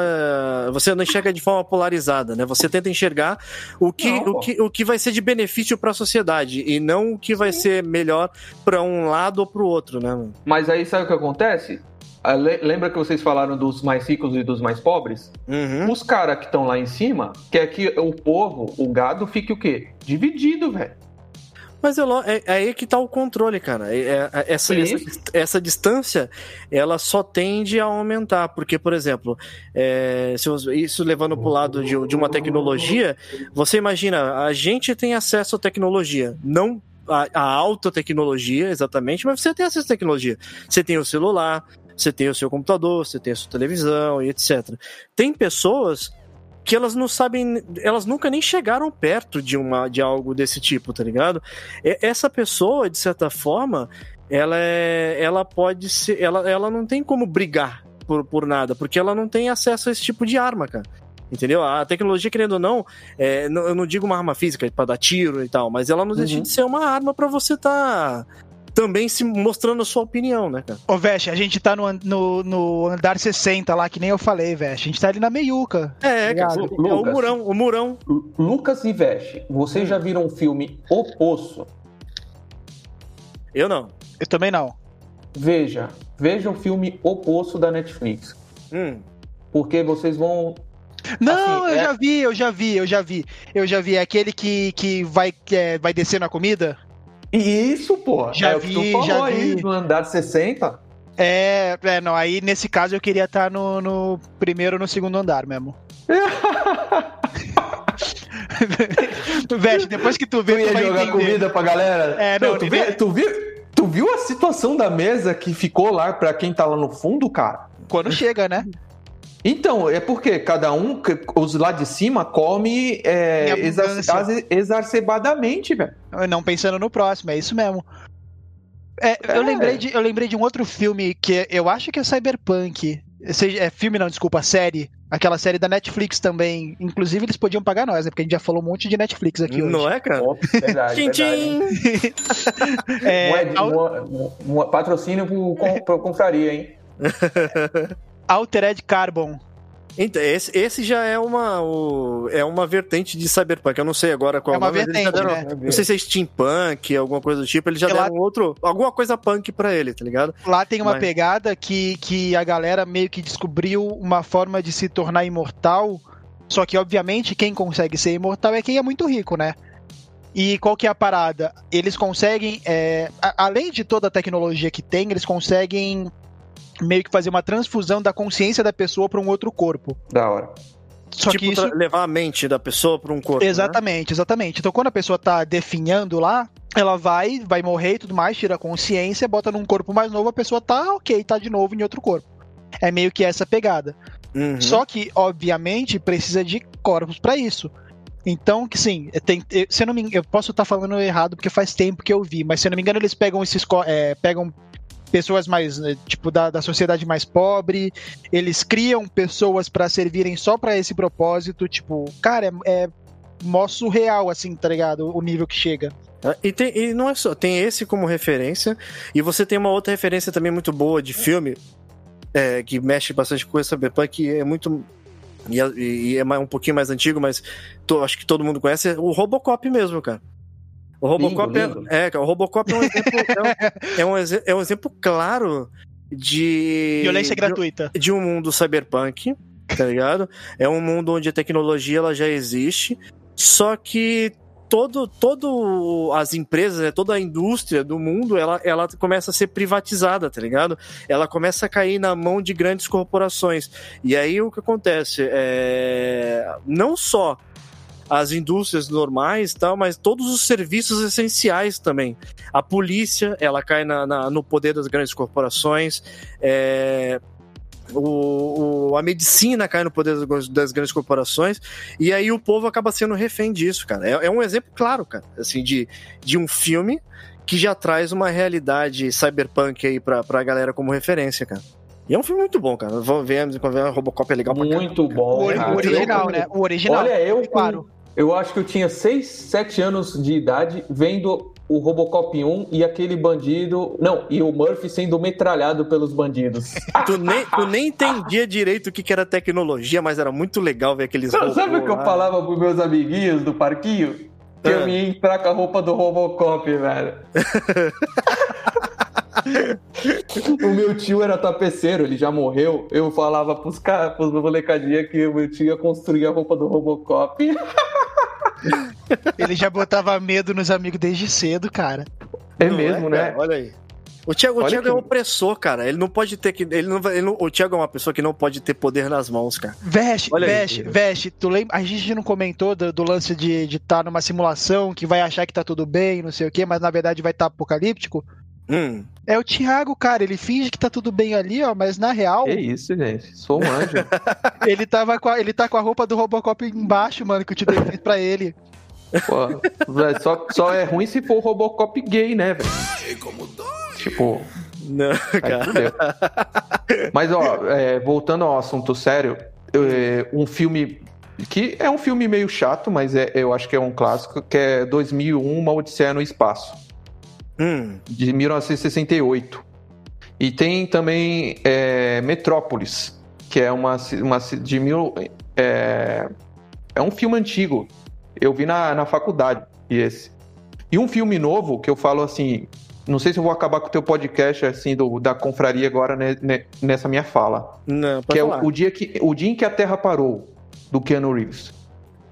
você não enxerga de forma polarizada, né? Você tenta enxergar o que, Não, o que, o que vai ser de benefício para a sociedade e não o que vai ser melhor para um lado ou para o outro, né? mano? Mas aí sabe o que acontece? Ah, le- Lembra que vocês falaram dos mais ricos e dos mais pobres? Uhum. Os caras que estão lá em cima quer que o povo, o gado, fique o quê? Dividido, velho. Mas é, é- é aí que tá o controle, cara. É- é- é- essa, essa, essa distância, ela só tende a aumentar. Porque, por exemplo, é, se você- isso levando para o lado de, de uma tecnologia, você imagina, a gente tem acesso à tecnologia, não a, a alta tecnologia, exatamente, mas você tem acesso à tecnologia. Você tem o celular, você tem o seu computador, você tem a sua televisão e etc. Tem pessoas que elas não sabem, elas nunca nem chegaram perto de uma de algo desse tipo, tá ligado? Essa pessoa, de certa forma, ela é, ela pode ser, ela, ela não tem como brigar por, por nada, porque ela não tem acesso a esse tipo de arma, cara. Entendeu? A tecnologia, querendo ou não, é, eu não digo uma arma física para dar tiro e tal, mas ela não deixa Uhum. de ser uma arma para você tá também se mostrando a sua opinião, né, cara? Ô, Veste, a gente tá no, no, no andar 60 lá, que nem eu falei, Veste. A gente tá ali na meiuca. É, cara, Obrigado. é o Lucas. murão, o murão. Lu- Lucas e Veste, vocês já viram o filme O Poço? Eu não. Eu também não. Veja, veja o filme O Poço da Netflix. Hum. Porque vocês vão. Não, Assim, eu é- já vi, eu já vi, eu já vi. Eu já vi. É aquele que, que vai, que é, vai descer na comida? Isso, pô. Já é vi, tu falou já aí, vi. no andar 60. É, é, não, aí nesse caso eu queria estar no, no primeiro ou no segundo andar mesmo. Veste, depois que tu vê, Tu tu ia vai jogar entender. comida pra galera? É, não, tu, ninguém- vê- tu viu, tu viu a situação da mesa que ficou lá pra quem tá lá no fundo, cara? Quando chega, né? Então, é porque cada um, que- os lá de cima, come é, exacer- exacerbadamente, velho. Não pensando no próximo, é isso mesmo. É, Eu, É. lembrei de, eu lembrei de um outro filme que eu acho que é Cyberpunk. Seja, é filme, não, desculpa, série. Aquela série da Netflix também. Inclusive, eles podiam pagar nós, né? Porque a gente já falou um monte de Netflix aqui hoje. Não é, cara? Verdade, Tchim, tchim. É, Moed- Al- mo- mo- mo- patrocínio pro, com, pro Confraria, hein? Altered Carbon. Então, esse, esse já é uma, o- é uma vertente de cyberpunk. Eu não sei agora qual É uma nome, vertente, deram- né? Não sei se é steampunk, alguma coisa do tipo. Eles já lá- deram outro. Alguma coisa punk pra ele, tá ligado? Lá tem uma Mas- pegada que, que a galera meio que descobriu uma forma de se tornar imortal. Só que, obviamente, quem consegue ser imortal é quem é muito rico, né? E qual que é a parada? Eles conseguem, é, a- além de toda a tecnologia que tem, eles conseguem meio que fazer uma transfusão da consciência da pessoa para um outro corpo. Da hora. Só tipo, que isso levar a mente da pessoa pra um corpo. né? Exatamente, exatamente. Então, quando a pessoa tá definhando lá, ela vai, vai morrer e tudo mais, tira a consciência, bota num corpo mais novo, a pessoa tá ok, tá de novo em outro corpo. É meio que essa pegada. Uhum. Só que, obviamente, precisa de corpos pra isso. Então, que sim, tem, eu- se eu não me engano, eu posso estar falando errado porque faz tempo que eu vi, mas se eu não me engano, eles pegam esses é, pegam pessoas mais, né, tipo, da, da sociedade mais pobre, eles criam pessoas pra servirem só pra esse propósito, tipo, cara, é, é mó surreal, assim, tá ligado? O nível que chega. Ah, E, tem, e não é só, tem esse como referência, e você tem uma outra referência também muito boa de filme, é, que mexe bastante com esse cyberpunk, que é muito. E é, e é um pouquinho mais antigo, mas acho que todo mundo conhece, é o Robocop mesmo, cara. O Robocop Lindo, lindo. é, é, o Robocop é um exemplo, é um, é um é exemplo claro de. Violência de- gratuita. de um mundo cyberpunk, tá ligado? É um mundo onde a tecnologia ela já existe, só que todo, todo as empresas, né, toda a indústria do mundo, ela, ela começa a ser privatizada, tá ligado? Ela começa a cair na mão de grandes corporações. E aí o que acontece é não só as indústrias normais tal, mas todos os serviços essenciais também. A polícia, ela cai na, na- no poder das grandes corporações. É, o, o- a medicina cai no poder das, das grandes corporações e aí o povo acaba sendo refém disso, cara. É, é um exemplo claro, cara, assim, de, de um filme que já traz uma realidade cyberpunk aí pra, pra galera como referência, cara. E é um filme muito bom, cara. Vamos ver, vamos ver, Robocop é legal pra. Muito O, bom. o cara. original, Eu- né? O original. Olha, eu, com- claro. Eu acho que eu tinha 6, 7 anos de idade vendo o Robocop 1 e aquele bandido. Não, e o Murphy sendo metralhado pelos bandidos. Tu nem, tu nem entendia direito o que, que era tecnologia, mas era muito legal ver aqueles Sabe robôs o que eu falava pros meus amiguinhos do parquinho? Que Ah. eu ia entrar com a roupa do Robocop, velho. o meu tio era tapeceiro, ele já morreu. Eu falava pros caras, pros molecadinha que o meu tio ia construir a roupa do Robocop. Ele já botava medo nos amigos desde cedo, cara. É Não mesmo, é, né? cara? Olha aí. O Thiago, o Thiago que- é um opressor, cara. Ele não pode ter que. Ele não, ele não- o Thiago é uma pessoa que não pode ter poder nas mãos, cara. Veste, Olha aí. veste, veste. Tu lembra? A gente não comentou do, do lance de estar numa simulação que vai achar que tá tudo bem, não sei o quê, mas na verdade vai estar apocalíptico. Hum. É o Thiago, cara. Ele finge que tá tudo bem ali, ó, mas na real, Que isso, gente. Sou um anjo. ele, tava com a, ele tá com a roupa do Robocop embaixo, mano, que o tio dele fez pra ele. Pô, velho, só, só é ruim se for o Robocop gay, né, velho? Tipo, Não, cara. Mas, ó, é, voltando ao assunto sério, é, um filme que é um filme meio chato, mas é, eu acho que é um clássico, que é 2001, Uma Odisseia no Espaço. Hum. de 1968. E tem também é, Metrópolis, que é uma, uma de mil. É, é um filme antigo. Eu vi na, na faculdade e esse. E um filme novo que eu falo assim. Não sei se eu vou acabar com o teu podcast assim do, da confraria agora né, né, nessa minha fala. Não, Que pode é falar. o, o dia que, o dia em que a Terra parou, do Keanu Reeves.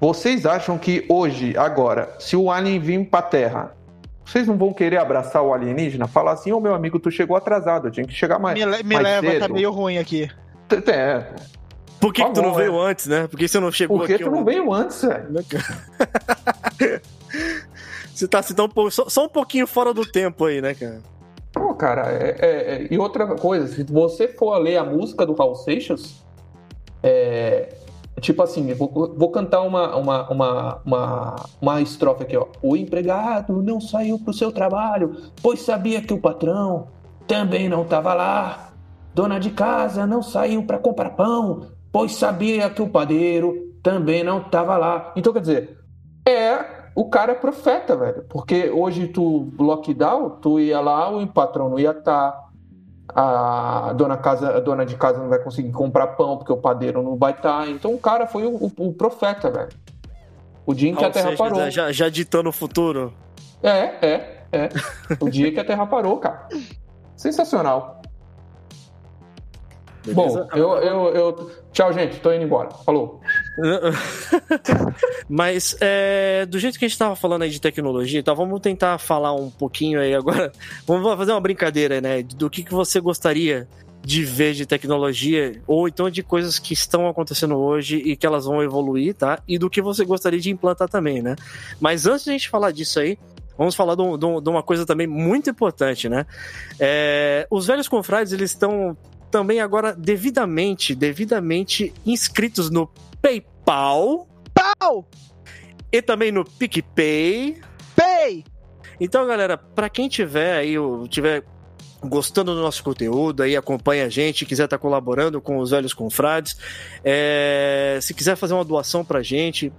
Vocês acham que hoje, agora, se o alien vir pra Terra, vocês não vão querer abraçar o alienígena? Falar assim, ô meu amigo, tu chegou atrasado, eu tinha que chegar mais. Me, le- me mais leva, tá cedo." meio ruim aqui. É, Por que, que tu Tá não veio é. antes, né? Por que você não chegou por que aqui? tu não veio antes, velho? Você tá assim, tão um pouco- só, só um pouquinho fora do tempo aí, né, cara? Pô, cara, é, é- é- e outra coisa, se você for ler a música do Raul Seixas, é, tipo assim, vou, vou cantar uma, uma, uma, uma, uma estrofe aqui, ó. O empregado não saiu pro seu trabalho, pois sabia que o patrão também não tava lá. Dona de casa não saiu para comprar pão, pois sabia que o padeiro também não tava lá. Então, quer dizer, é o cara é profeta, velho. Porque hoje tu, lockdown, tu ia lá, o patrão não ia estar. A dona, casa, a dona de casa não vai conseguir comprar pão porque o padeiro não vai estar. Então o cara foi o, o- o profeta, velho. O dia em que a Ou Terra seja, parou. Já, já ditando o futuro. É, é, é. O dia que a Terra parou, cara. Sensacional. Beleza? Bom, eu, eu, eu. Tchau, gente. Tô indo embora. Falou. Mas é, do jeito que a gente tava falando aí de tecnologia, então vamos tentar falar um pouquinho aí agora. Vamos fazer uma brincadeira, né? Do que, que você gostaria de ver de tecnologia, ou então de coisas que estão acontecendo hoje e que elas vão evoluir, tá? E do que você gostaria de implantar também, né? Mas antes de a gente falar disso aí, vamos falar de, de um- de uma coisa também muito importante, né? É, os velhos confrades, eles estão também agora devidamente, devidamente inscritos no PayPal Pau! e também no PicPay. Pay! Então, galera, pra quem tiver aí, tiver gostando do nosso conteúdo aí, acompanha a gente, quiser estar colaborando com os velhos confrades, é, se quiser fazer uma doação pra gente,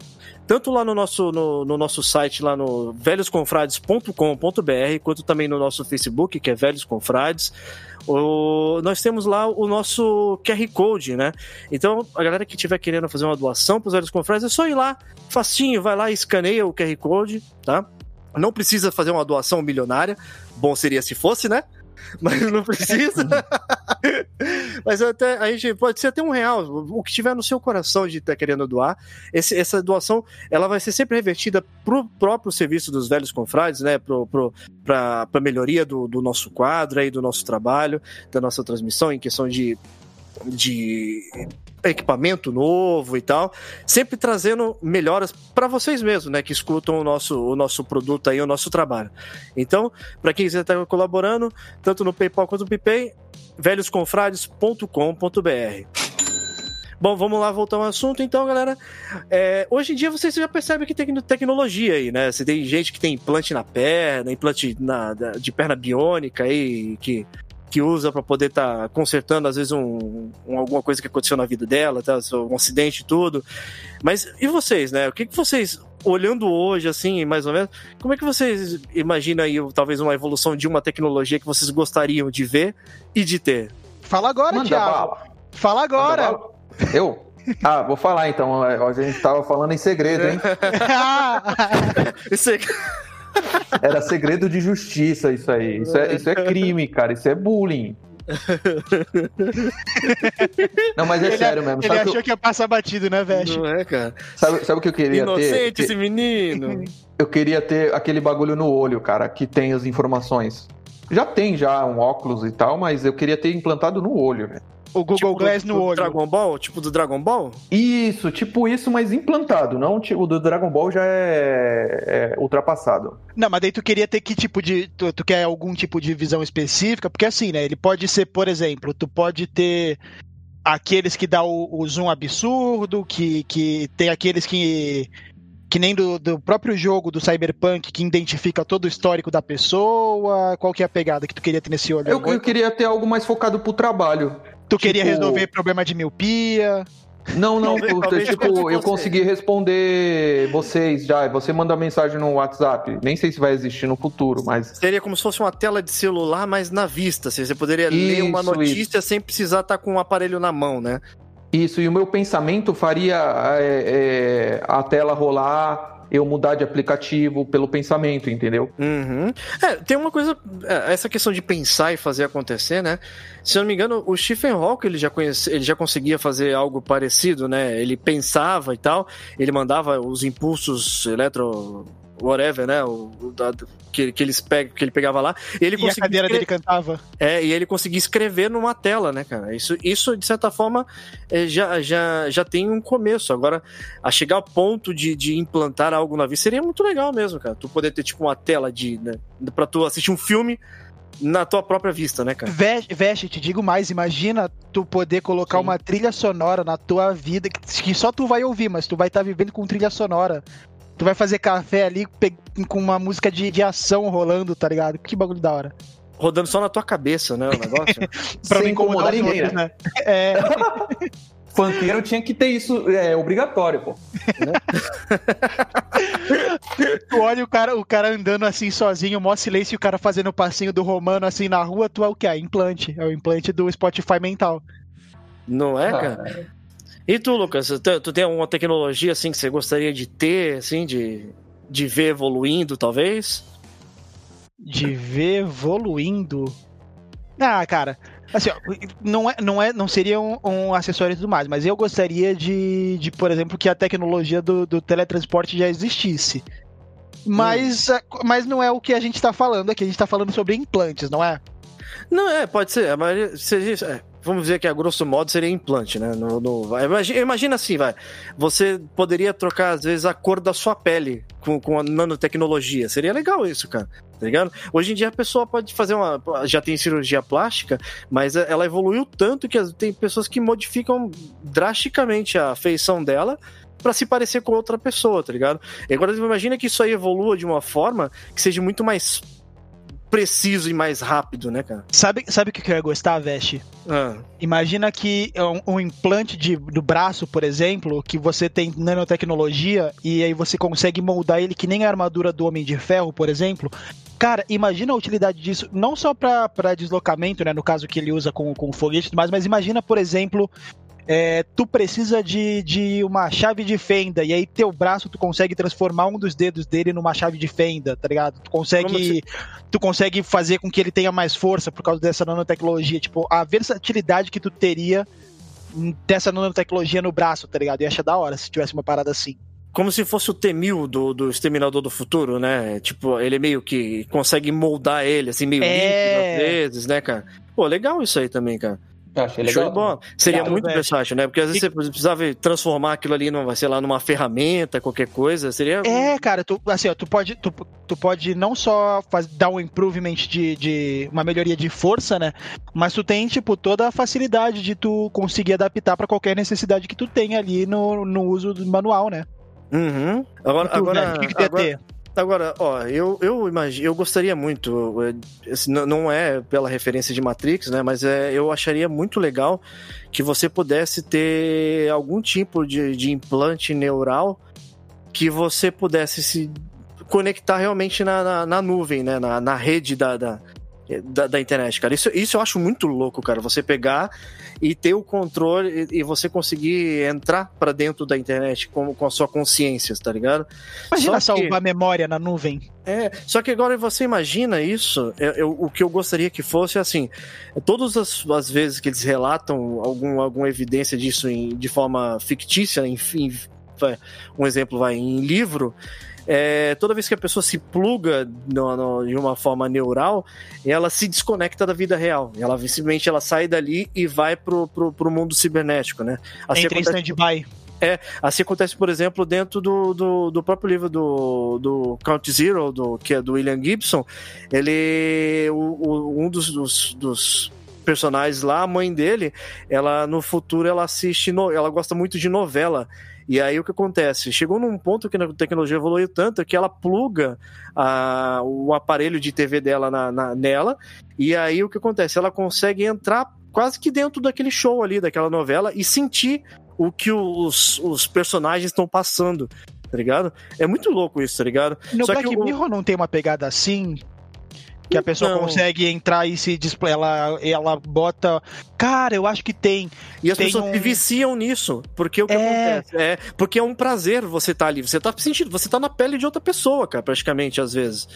tanto lá no nosso, no, no nosso site, lá no velhosconfrades.com.br, quanto também no nosso Facebook, que é Velhos Confrades, o- nós temos lá o nosso QR Code, né? Então, a galera que estiver querendo fazer uma doação pros Velhos Confrades, é só ir lá, facinho, vai lá e escaneia o QR Code, tá? Não precisa fazer uma doação milionária. Bom seria se fosse, né? Mas não precisa. Mas até a gente pode ser até um real, o que tiver no seu coração de estar querendo doar. Esse- essa doação ela vai ser sempre revertida pro próprio serviço dos velhos confrades, né? Pro, pro, pra, pra melhoria do, do nosso quadro aí, do nosso trabalho, da nossa transmissão, em questão de, de equipamento novo e tal, sempre trazendo melhoras para vocês mesmos, né, que escutam o nosso, o nosso produto aí, o nosso trabalho. Então, para quem quiser estar colaborando, tanto no PayPal quanto no PicPay, velhosconfrades.com.br. Bom, vamos lá voltar ao assunto então, galera. É, hoje em dia vocês já percebem que tem tecnologia aí, né? Você tem gente que tem implante na perna, implante na, de perna biônica aí, que, que usa para poder estar consertando, às vezes, um, um- alguma coisa que aconteceu na vida dela, tá? um acidente e tudo. Mas e vocês, né? O que, que vocês, olhando hoje, assim, mais ou menos, como é que vocês imaginam aí, talvez, uma evolução de uma tecnologia que vocês gostariam de ver e de ter? Fala agora, Manda Thiago. bala. Fala agora. Bala. Eu? Ah, vou falar então. A gente tava falando em segredo, hein? Isso aí. Era segredo de justiça isso aí. Isso é, isso é crime, cara. Isso é bullying. Não, mas é Ele- sério mesmo. Ele Sabe, achou que, que ia passar batido, né, Veste? Não é, cara? eu- sabe, sabe o que eu queria Inocente ter? esse menino. Eu queria ter aquele bagulho no olho, cara, que tem as informações. Já tem já um óculos e tal, mas eu queria ter implantado no olho, né? O Google Tipo do- Glass no do olho. Dragon Ball? Tipo do Dragon Ball? Isso, tipo isso, mas implantado. Não, tipo, o do Dragon Ball já é, é ultrapassado. Não, mas daí tu queria ter que tipo de. Tu, tu quer algum tipo de visão específica? Porque assim, né? Ele pode ser, por exemplo, tu pode ter aqueles que dá o, o zoom absurdo, que, que tem aqueles que. Que nem do, do próprio jogo do Cyberpunk, que identifica todo o histórico da pessoa. Qual que é a pegada que tu queria ter nesse olho? Eu, eu queria ter algo mais focado pro trabalho. Tu queria tipo- resolver problema de miopia. Não, não, Talvez- puta, talvez tipo, eu consegui responder vocês já. Você manda mensagem no WhatsApp. Nem sei se vai existir no futuro, mas. Seria como se fosse uma tela de celular, mas na vista. assim, Você poderia ler uma Isso, notícia sem precisar estar com o aparelho na mão, né? Isso, e o meu pensamento faria é, é, a tela rolar, eu mudar de aplicativo pelo pensamento, entendeu? Uhum. É, tem uma coisa. é, Essa questão de pensar e fazer acontecer, né? Se eu não me engano, o Stephen Hawking ele já, conhece, ele já conseguia fazer algo parecido, né? Ele pensava e tal, ele mandava os impulsos eletro. Whatever, né? O, o da- que, que, eles pegam, que ele pegava lá. E ele E a cadeira escre- dele cantava. É, e ele conseguia escrever numa tela, né, cara? Isso, isso de certa forma, é, já, já, já tem um começo. Agora, a chegar ao ponto de, de implantar algo na vista seria muito legal mesmo, cara. Tu poder ter, tipo, uma tela de. Né, pra tu assistir um filme na tua própria vista, né, cara? Veste, te digo mais, imagina tu poder colocar Sim. uma trilha sonora na tua vida, que, que só tu vai ouvir, mas tu vai estar vivendo com trilha sonora. Tu vai fazer café ali com uma música de, de ação rolando, tá ligado? Que bagulho da hora. Rodando só na tua cabeça, né, o negócio. Pra não Sem incomodar incomodar ninguém, outros, né? É, Funkeiro tinha que ter isso, é obrigatório, pô. tu olha o cara, o cara andando assim sozinho, mó silêncio, e o cara fazendo o passinho do romano assim na rua, tu é o que? É implante. É o implante do Spotify mental. Não é, Ah, cara? E tu, Lucas, tu, tu tem alguma tecnologia assim que você gostaria de ter, assim, de, de ver evoluindo, talvez? de ver evoluindo. Ah, cara, assim, ó, não, é, não, é, não seria um, um acessório e tudo mais, mas eu gostaria de, de por exemplo, que a tecnologia do, do teletransporte já existisse. Mas, a- mas não é o que a gente tá falando aqui, a gente tá falando sobre implantes, não é? Não, é, pode ser. A maioria, seria, é, vamos dizer que a grosso modo seria implante, né? No, no- imagina, imagina assim, vai. Você poderia trocar, às vezes, a cor da sua pele com, com a nanotecnologia. Seria legal isso, cara. Tá ligado? Hoje em dia a pessoa pode fazer uma. Já tem cirurgia plástica, mas ela evoluiu tanto que tem pessoas que modificam drasticamente a feição dela pra se parecer com outra pessoa, tá ligado? E agora imagina que isso aí evolua de uma forma que seja muito mais preciso e mais rápido, né, cara? Sabe, sabe o que eu ia gostar, Veste? Ah. Imagina que é um, um implante de, do braço, por exemplo, que você tem nanotecnologia e aí você consegue moldar ele que nem a armadura do Homem de Ferro, por exemplo. Cara, imagina a utilidade disso, não só para deslocamento, né? No caso que ele usa com, com foguete e tudo mais, mas imagina, por exemplo, é, tu precisa de, de uma chave de fenda, e aí teu braço tu consegue transformar um dos dedos dele numa chave de fenda, tá ligado? Tu consegue, tu consegue fazer com que ele tenha mais força por causa dessa nanotecnologia. Tipo, a versatilidade que tu teria dessa nanotecnologia no braço, tá ligado? Eu ia achar da hora se tivesse uma parada assim. Como se fosse o T-1000 do, do Exterminador do Futuro, né? Tipo, ele meio que consegue moldar ele, assim, meio É. líquido às vezes, né, cara? Pô, legal isso aí também, cara. Eu achei Show legal. de bola. Seria muito velho. versátil, né? Porque às vezes você precisava transformar aquilo ali, numa, sei lá, numa ferramenta, qualquer coisa. Seria. É, cara, tu, assim, ó, tu pode, tu, tu pode não só faz, dar um improvement de, de uma melhoria de força, né? Mas tu tem, tipo, toda a facilidade de tu conseguir adaptar pra qualquer necessidade que tu tenha ali no, no uso do manual, né? Uhum. Agora, E tu, agora, velho, o que, que tu ia agora, ter? Agora, ó, eu, eu imagino, eu gostaria muito, não- não é pela referência de Matrix, né, mas é, eu acharia muito legal que você pudesse ter algum tipo de, de implante neural que você pudesse se conectar realmente na, na, na nuvem, né, na, na rede da, da- da, da internet, cara. Isso, isso eu acho muito louco, cara. Você pegar e ter o controle e, e você conseguir entrar pra dentro da internet com, com a sua consciência, tá ligado? Imagina Só que- salvar memória na nuvem. É, só que agora você imagina isso, eu- eu- o que eu gostaria que fosse assim, todas as, as vezes que eles relatam algum, alguma evidência disso em- de forma fictícia, enfim, um exemplo vai em livro, é, toda vez que a pessoa se pluga no- no- de uma forma neural, ela se desconecta da vida real. Ela simplesmente ela sai dali e vai pro, pro, pro mundo cibernético, né? Assim Entra em acontece- stand-by. Assim acontece, por exemplo, dentro do, do, do próprio livro do, do Count Zero, do, que é do William Gibson. Ele. o- o- um dos, dos, dos personagens lá, a mãe dele, ela no futuro ela assiste. No, ela gosta muito de novela. E aí o que acontece? Chegou num ponto que a tecnologia evoluiu tanto que ela pluga a, o aparelho de TV dela na, na- nela. E aí o que acontece? Ela consegue entrar quase que dentro daquele show ali, daquela novela, e sentir o que os, os personagens estão passando, tá ligado? É muito louco isso, tá ligado? No Só Black que o- Mirror não tem uma pegada assim? Que a pessoa Não. consegue entrar e se display, ela, ela bota. Cara, eu acho que tem. E as Tem pessoas um- se viciam nisso, porque o que É. acontece? É, porque é um prazer você tá ali, você tá sentindo, você tá na pele de outra pessoa, cara, praticamente, às vezes.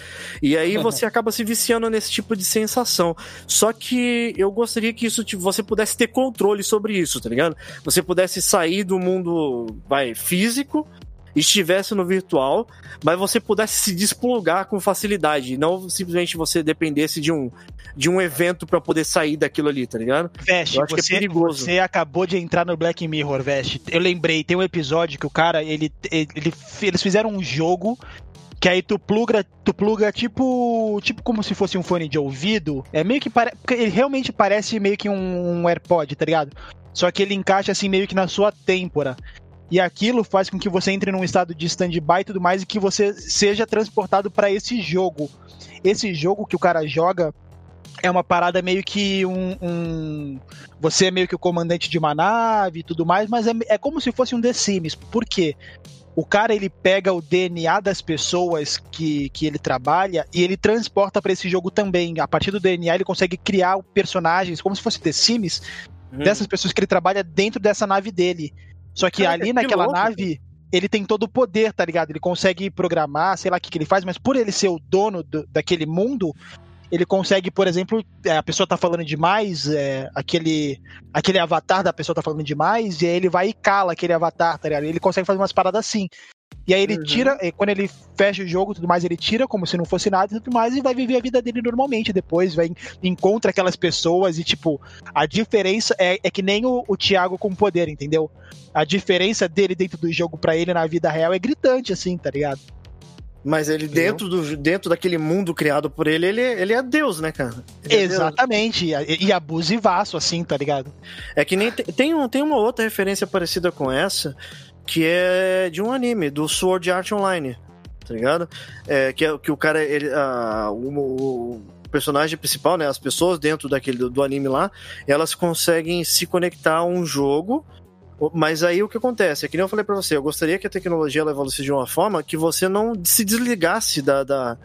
E aí você acaba se viciando nesse tipo de sensação. Só que eu gostaria que isso tipo, você pudesse ter controle sobre isso, tá ligado? Você pudesse sair do mundo, vai, físico, estivesse no virtual, mas você pudesse se desplugar com facilidade, não simplesmente você dependesse de um de um evento pra poder sair daquilo ali, tá ligado? Veste, Eu acho que é você, perigoso. você acabou de entrar no Black Mirror, Veste. Eu lembrei, tem um episódio que o cara, ele, ele, eles fizeram um jogo que aí tu pluga, tu pluga tipo, tipo como se fosse um fone de ouvido. É meio que pare... porque ele realmente parece meio que um, um AirPod, tá ligado? Só que ele encaixa assim meio que na sua têmpora. E aquilo faz com que você entre num estado de stand-by e tudo mais e que você seja transportado pra esse jogo. Esse jogo que o cara joga é uma parada meio que um, um- Você é meio que o comandante de uma nave e tudo mais, mas é, é como se fosse um The Sims. Por quê? O cara ele pega o DNA das pessoas que, que ele trabalha e ele transporta pra esse jogo também. A partir do DNA ele consegue criar personagens como se fosse The Sims Hum. dessas pessoas que ele trabalha dentro dessa nave dele. Só que Caraca, ali que naquela louco, nave ele tem todo o poder, tá ligado? Ele consegue programar, sei lá o que, que ele faz, mas por ele ser o dono do- daquele mundo, ele consegue, por exemplo, é, a pessoa tá falando demais, é, aquele, aquele avatar da pessoa tá falando demais, e aí ele vai e cala aquele avatar, tá ligado? Ele consegue fazer umas paradas assim. E aí ele Uhum. tira, e quando ele fecha o jogo e tudo mais, ele tira como se não fosse nada e tudo mais, e vai viver a vida dele normalmente depois, vai encontra aquelas pessoas e, tipo, a diferença é, é que nem o, o Thiago com poder, entendeu? A diferença dele dentro do jogo pra ele na vida real é gritante, assim, tá ligado? Mas ele, dentro, do, dentro daquele mundo criado por ele, ele, ele é Deus, né, cara? Ele é Deus. Exatamente, e, e abusivaço, assim, tá ligado? É que nem. te- Tem, um, tem uma outra referência parecida com essa, que é de um anime, do Sword Art Online, tá ligado? É, que, é, que o cara, ele, a, o, o personagem principal, né, as pessoas dentro daquele do, do anime lá, elas conseguem se conectar a um jogo. Mas aí o que acontece? É que nem eu falei pra você, eu gostaria que a tecnologia ela evoluísse de uma forma que você não se desligasse da, da-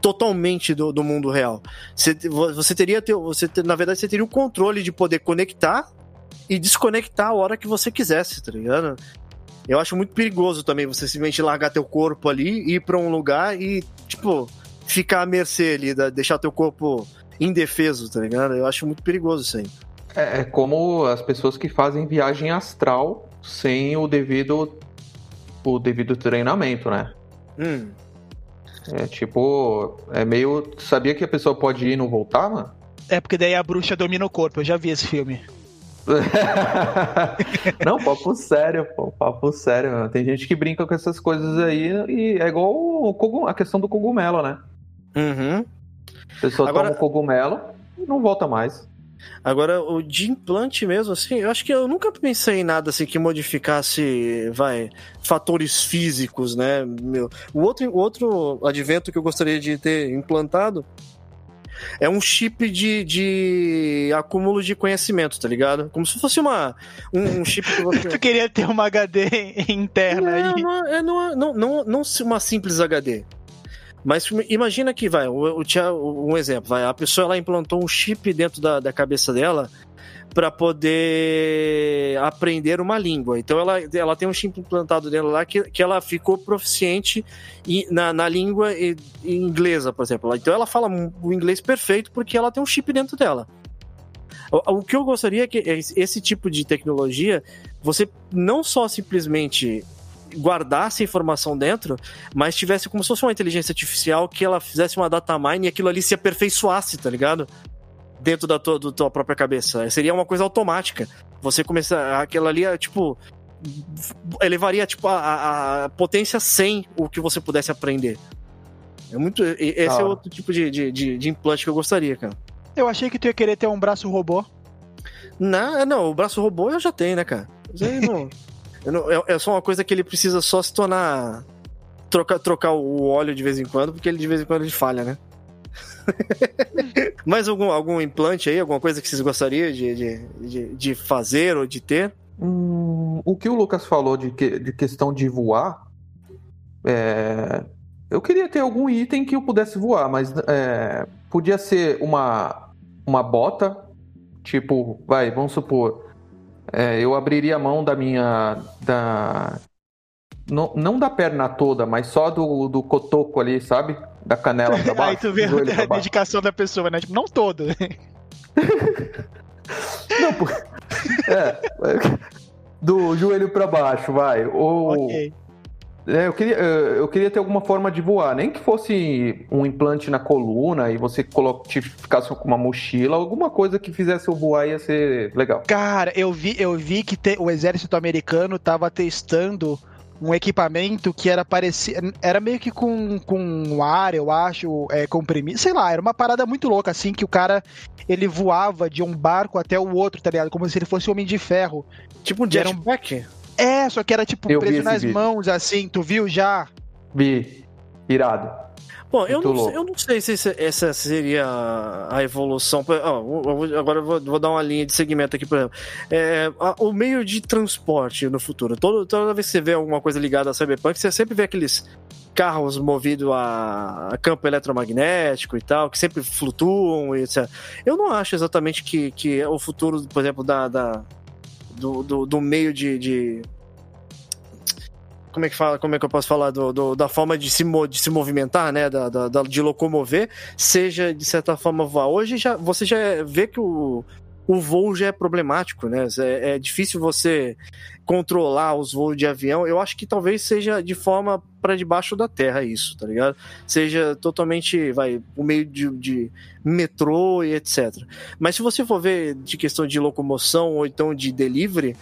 totalmente do, do mundo real. Você, você teria, ter- você, na verdade, você teria o controle de poder conectar e desconectar a hora que você quisesse, tá ligado? Eu acho muito perigoso também você simplesmente largar teu corpo ali, ir pra um lugar e, tipo, ficar à mercê ali, deixar teu corpo indefeso, tá ligado? Eu acho muito perigoso isso aí. É, é como as pessoas que fazem viagem astral sem o devido o devido treinamento, né? Hum. É tipo, é meio. Sabia que a pessoa pode ir e não voltar, mano? É porque daí a bruxa domina o corpo, eu já vi esse filme. não, papo sério, pô, papo sério. mano. Tem gente que brinca com essas coisas aí e é igual cogum- a questão do cogumelo, né? Uhum. A pessoa Agora- toma o cogumelo e não volta mais. Agora, o de implante mesmo, assim, eu acho que eu nunca pensei em nada assim que modificasse, vai, fatores físicos, né? Meu. O, outro, o outro advento que eu gostaria de ter implantado é um chip de, de acúmulo de conhecimento, tá ligado? Como se fosse uma, um, um chip que você. Tu queria ter uma HD interna Não, aí. não, é, não, não, não, uma simples HD. Mas imagina que, vai, o, o, um exemplo, vai, a pessoa ela implantou um chip dentro da, da cabeça dela para poder aprender uma língua. Então ela, ela tem um chip implantado dela lá que, que ela ficou proficiente na, na língua inglesa, por exemplo. Então ela fala o inglês perfeito porque ela tem um chip dentro dela. O, o que eu gostaria é que esse tipo de tecnologia você não só simplesmente guardasse a informação dentro, mas tivesse como se fosse uma inteligência artificial que ela fizesse uma data mine e aquilo ali se aperfeiçoasse, tá ligado? Dentro da tua, da tua própria cabeça. Seria uma coisa automática. Você começar. Aquilo ali, é, tipo. Elevaria, tipo, a, a- potência sem o que você pudesse aprender. É muito. Esse Da é outro tipo de, de, de, de implante que eu gostaria, cara. Eu achei que tu ia querer ter um braço robô. Não, não, o braço robô eu já tenho, né, cara? Não, não- é, é só uma coisa que ele precisa só se tornar. Trocar, trocar o óleo de vez em quando, porque ele de vez em quando ele falha, né? Mais algum, algum implante aí, alguma coisa que vocês gostariam de, de, de, de fazer ou de ter? Hum, o que o Lucas falou de, que- de questão de voar, é, eu queria ter algum item que eu pudesse voar, mas é, podia ser uma, uma bota, tipo, vai, vamos supor, é, eu abriria a mão da minha, da, não, não da perna toda, mas só do, do cotoco ali, sabe? Da canela pra baixo. Aí tu vê a dedicação da pessoa, né? Tipo, não todo. Não, pô, é, do joelho pra baixo, vai. Ou ok. É, eu queria, eu queria ter alguma forma de voar, nem que fosse um implante na coluna e você colo- te- ficasse com uma mochila, alguma coisa que fizesse eu voar ia ser legal. Cara, eu vi, eu vi que te- o exército americano tava testando um equipamento que era parecido. Era meio que com, com ar, eu acho, é, comprimido. Sei lá, era uma parada muito louca, assim, que o cara ele voava de um barco até o outro, tá ligado? Como se ele fosse um homem de ferro. Tipo um Era um- jetpack? É, só que era tipo Eu preso nas vídeo. mãos, assim, tu viu já? Vi, irado. Bom, eu não, eu não sei se essa seria a evolução. Agora eu vou, vou dar uma linha de segmento aqui, por exemplo. É, a- o meio de transporte no futuro. Todo- toda vez que você vê alguma coisa ligada a Cyberpunk, você sempre vê aqueles carros movidos a, a campo eletromagnético e tal, que sempre flutuam e etc. Eu não acho exatamente que, que é o futuro, por exemplo, da, da- do, do, do meio de- de como é que fala, como é que eu posso falar do, do- da forma de se, mo- de se movimentar, né, da, da- da- de locomover, seja de certa forma voar. Hoje já você já vê que o, o voo já é problemático, né? É, é difícil você controlar os voos de avião. Eu acho que talvez seja de forma para debaixo da terra isso, tá ligado? Seja totalmente, vai, o meio de, de metrô e etc. Mas se você for ver de questão de locomoção ou então de delivery,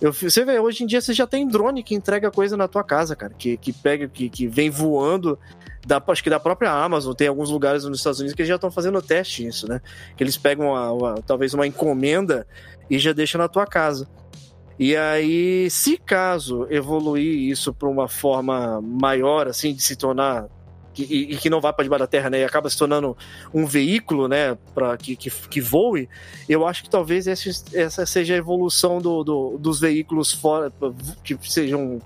eu, você vê, hoje em dia você já tem drone que entrega coisa na tua casa, cara. Que, que pega, que, que vem voando. Da, acho que da própria Amazon, tem alguns lugares nos Estados Unidos que já estão fazendo teste isso, né? Que eles pegam uma- uma- talvez uma encomenda e já deixam na tua casa. E aí, se caso evoluir isso para uma forma maior, assim, de se tornar. Que- E, e que não vá para debaixo da terra, né? E acaba se tornando um veículo, né? Para que, que, que voe, eu acho que talvez esse- essa seja a evolução do, do- dos veículos fora, que sejam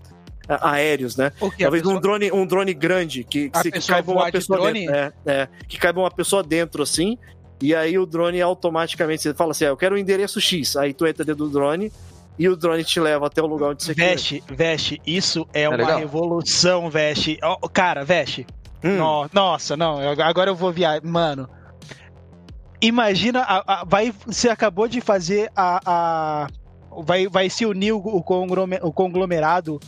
aéreos, né? O quê? Talvez pessoa- um drone, um drone grande que, que, que caiba uma pessoa drone? dentro. É, é, que caiba uma pessoa dentro, assim, e aí o drone automaticamente você fala assim: ah, eu quero o endereço X. Aí tu entra dentro do drone e o drone te leva até o lugar onde você quer. Veste, Veste, isso é, uma legal. revolução, Veste. Ó, cara, Veste. Hum. No- nossa, não, agora eu vou viajar. Mano. Imagina, a- a- vai, você acabou de fazer a. a- vai, vai se unir o, o conglome- o conglomerado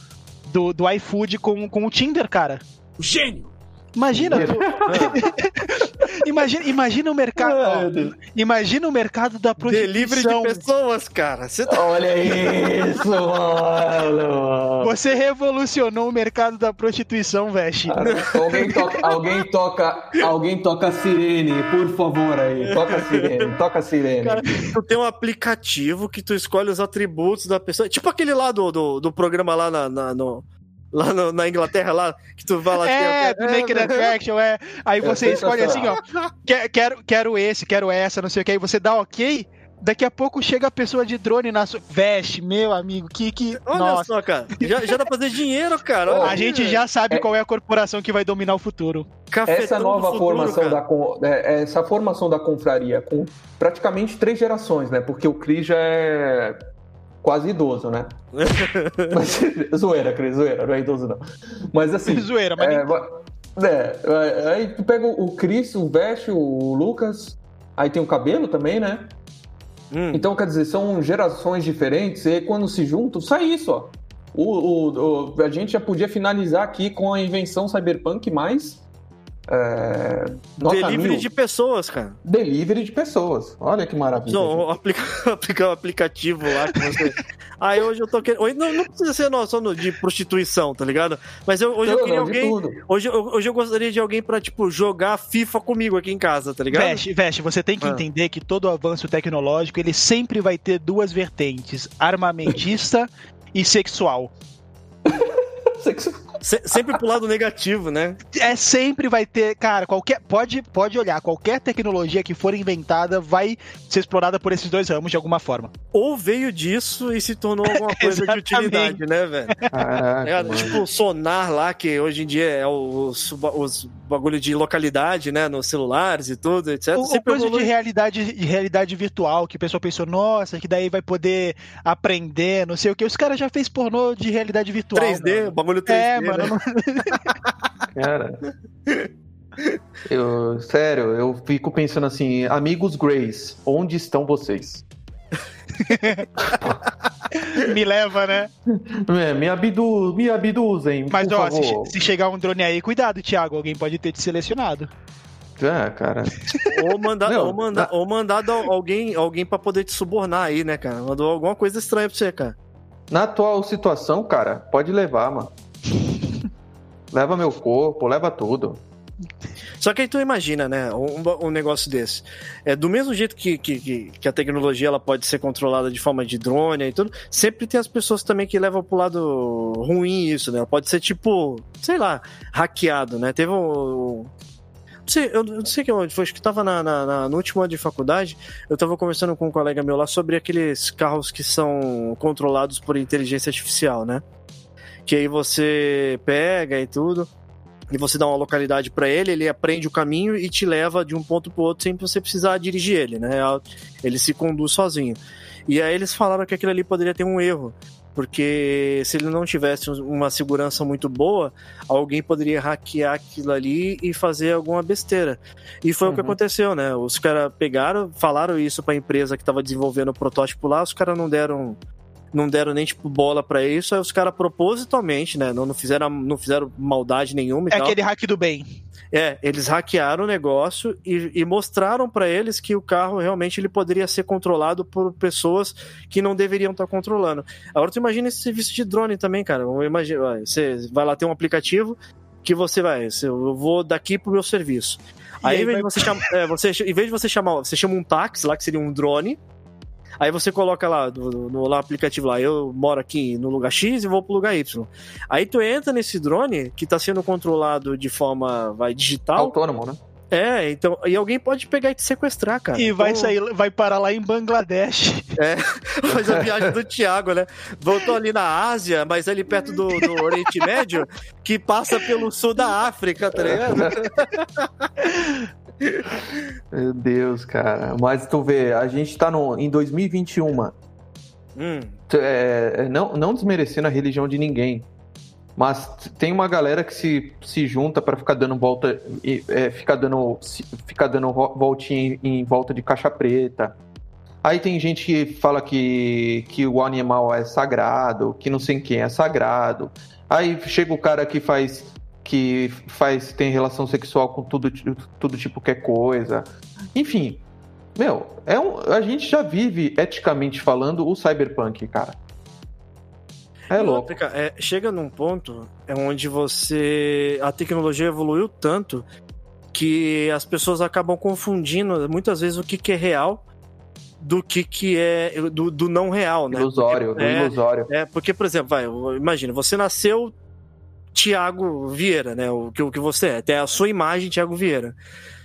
do, do iFood com, com o Tinder, cara. Gênio! Imagina, tu- imagina, imagina o mercado. ó, imagina o mercado da Delivery prostituição. de pessoas, cara. Você tá... Olha isso, mano! Você revolucionou o mercado da prostituição, Veste. Alguém toca, alguém toca, alguém toca a sirene, por favor aí. Toca a sirene, toca a sirene. Cara, tu tem um aplicativo que tu escolhe os atributos da pessoa. Tipo aquele lá do, do, do programa lá na, na- no- lá no- na Inglaterra, lá, que tu vai lá. É, tem- do Naked Attraction, é. Aí É você escolhe assim, ó. sensacional. "Quer- Quero, quero esse, quero essa, não sei o que. Aí você dá ok. Daqui a pouco chega a pessoa de drone na sua. Veste, meu amigo, que. que... Olha Nossa. só, cara. Já, já dá pra fazer dinheiro, cara. Olha A gente já sabe qual é a corporação que vai dominar o futuro. Cafetão Essa nova futuro, formação cara. da con- é, essa formação da confraria com praticamente três gerações, né? Porque o Cris já é quase idoso, né? Mas, zoeira, Cris, zoeira, não é idoso não. Mas assim, Zoeira, mas. é, é, aí tu pega o Cris, o Veste, o Lucas, aí tem o cabelo também, né? Hum. Então, quer dizer, são gerações diferentes, e quando se juntam, sai isso, ó. O, o- o- a gente já podia finalizar aqui com a invenção cyberpunk mais. É, nota Delivery mil. de pessoas, cara. Delivery de pessoas. Olha que maravilha. Não, aplica, aplicar o aplicativo lá que você. Aí hoje eu tô querendo. hoje Não, não precisa ser nossa no- de prostituição, tá ligado? Mas eu- hoje eu Não, queria não, alguém. Hoje, eu- hoje eu gostaria de alguém pra, tipo, jogar FIFA comigo aqui em casa, tá ligado? Veste, Veste, você tem que Ah. entender que todo avanço tecnológico ele sempre vai ter duas vertentes: armamentista e sexual. Se- sempre pro lado negativo, né? É sempre vai ter, cara, qualquer pode pode olhar, qualquer tecnologia que for inventada vai ser explorada por esses dois ramos de alguma forma. Ou veio disso e se tornou alguma coisa de utilidade, né, velho? Caraca, É, tipo, sonar lá, que hoje em dia é os, os bagulho de localidade, né? Nos celulares e tudo, etc. Ou, Sempre coisa de evolui. realidade, de realidade virtual, que o pessoal pensou, nossa, que daí vai poder aprender, não sei o que. Os caras já fez pornô de realidade virtual. 3D, mano. bagulho 3D. É, né? não- Cara. Eu, sério, eu fico pensando assim, amigos Grace, onde estão vocês? me leva, né? É, me, abdu, me abduzem, Mas, por ó, se, favor. se chegar um drone aí, cuidado, Thiago, alguém pode ter te selecionado. É, cara. Ou mandar, Meu, ou mandar, na- ou mandar da- alguém, alguém pra poder te subornar aí, né, cara? Mandou alguma coisa estranha pra você, cara. Na atual situação, cara, pode levar, mano. Leva meu corpo, leva tudo. Só que aí tu imagina, né, um, um negócio desse. É, do mesmo jeito que, que, que- a tecnologia ela pode ser controlada de forma de drone e tudo, sempre tem as pessoas também que levam pro lado ruim isso, né? Pode ser tipo, sei lá, hackeado, né? Teve um. Não sei, eu não sei que onde foi, acho que tava na, na- na- no último ano de faculdade, eu tava conversando com um colega meu lá sobre aqueles carros que são controlados por inteligência artificial, né? Que aí você pega e tudo, e você dá uma localidade pra ele, ele aprende o caminho e te leva de um ponto pro outro sem você precisar dirigir ele, né? Ele se conduz sozinho. E aí eles falaram que aquilo ali poderia ter um erro, porque se ele não tivesse uma segurança muito boa, alguém poderia hackear aquilo ali e fazer alguma besteira. E foi o que Uhum. aconteceu, né? Os caras pegaram, falaram isso pra empresa que tava desenvolvendo o protótipo lá, os caras não deram não deram nem tipo bola pra isso, aí os caras propositalmente, né, não, não fizeram não fizeram maldade nenhuma e É tal. aquele hack do bem. É, eles hackearam o negócio e, e mostraram pra eles que o carro realmente ele poderia ser controlado por pessoas que não deveriam estar controlando. Agora tu imagina esse serviço de drone também, cara. Vai, você vai lá ter um aplicativo que você vai, eu vou daqui pro meu serviço. E Aí, aí em vez de vai- você chamar, é, você, em vez de você chamar, você chama um táxi lá que seria um drone. Aí você coloca lá no, no lá aplicativo lá, eu moro aqui no lugar X e vou pro lugar Y. Aí tu entra nesse drone que tá sendo controlado de forma vai digital. Autônomo, né? É, então, e alguém pode pegar e te sequestrar, cara. E vai Então, sair, vai parar lá em Bangladesh. Faz a viagem do Thiago, né? Voltou ali na Ásia, mas ali perto do, do Oriente Médio, que passa pelo sul da África, tá ligado? Meu Deus, cara. Mas tu vê, a gente tá no, em 2021. Hum, Tu- é, não, não desmerecendo a religião de ninguém. Mas tem uma galera que se, se junta pra ficar dando volta. e, É, ficar dando, ficar dando voltinha em, em volta de caixa preta. Aí tem gente que fala que, que o animal é sagrado, que não sei quem é sagrado. Aí chega o cara que faz que faz tem relação sexual com tudo, tudo tipo que é coisa. Enfim, meu, é um, a gente já vive eticamente falando o cyberpunk, cara. É louco. é, chega num ponto é onde você. A tecnologia evoluiu tanto que as pessoas acabam confundindo muitas vezes o que, que é real do que, que é. Do, do não real, né? Ilusório, do é, ilusório. É, porque, por exemplo, vai, imagina, você nasceu Tiago Vieira, né? O que, o que você é, até a sua imagem, Tiago Vieira.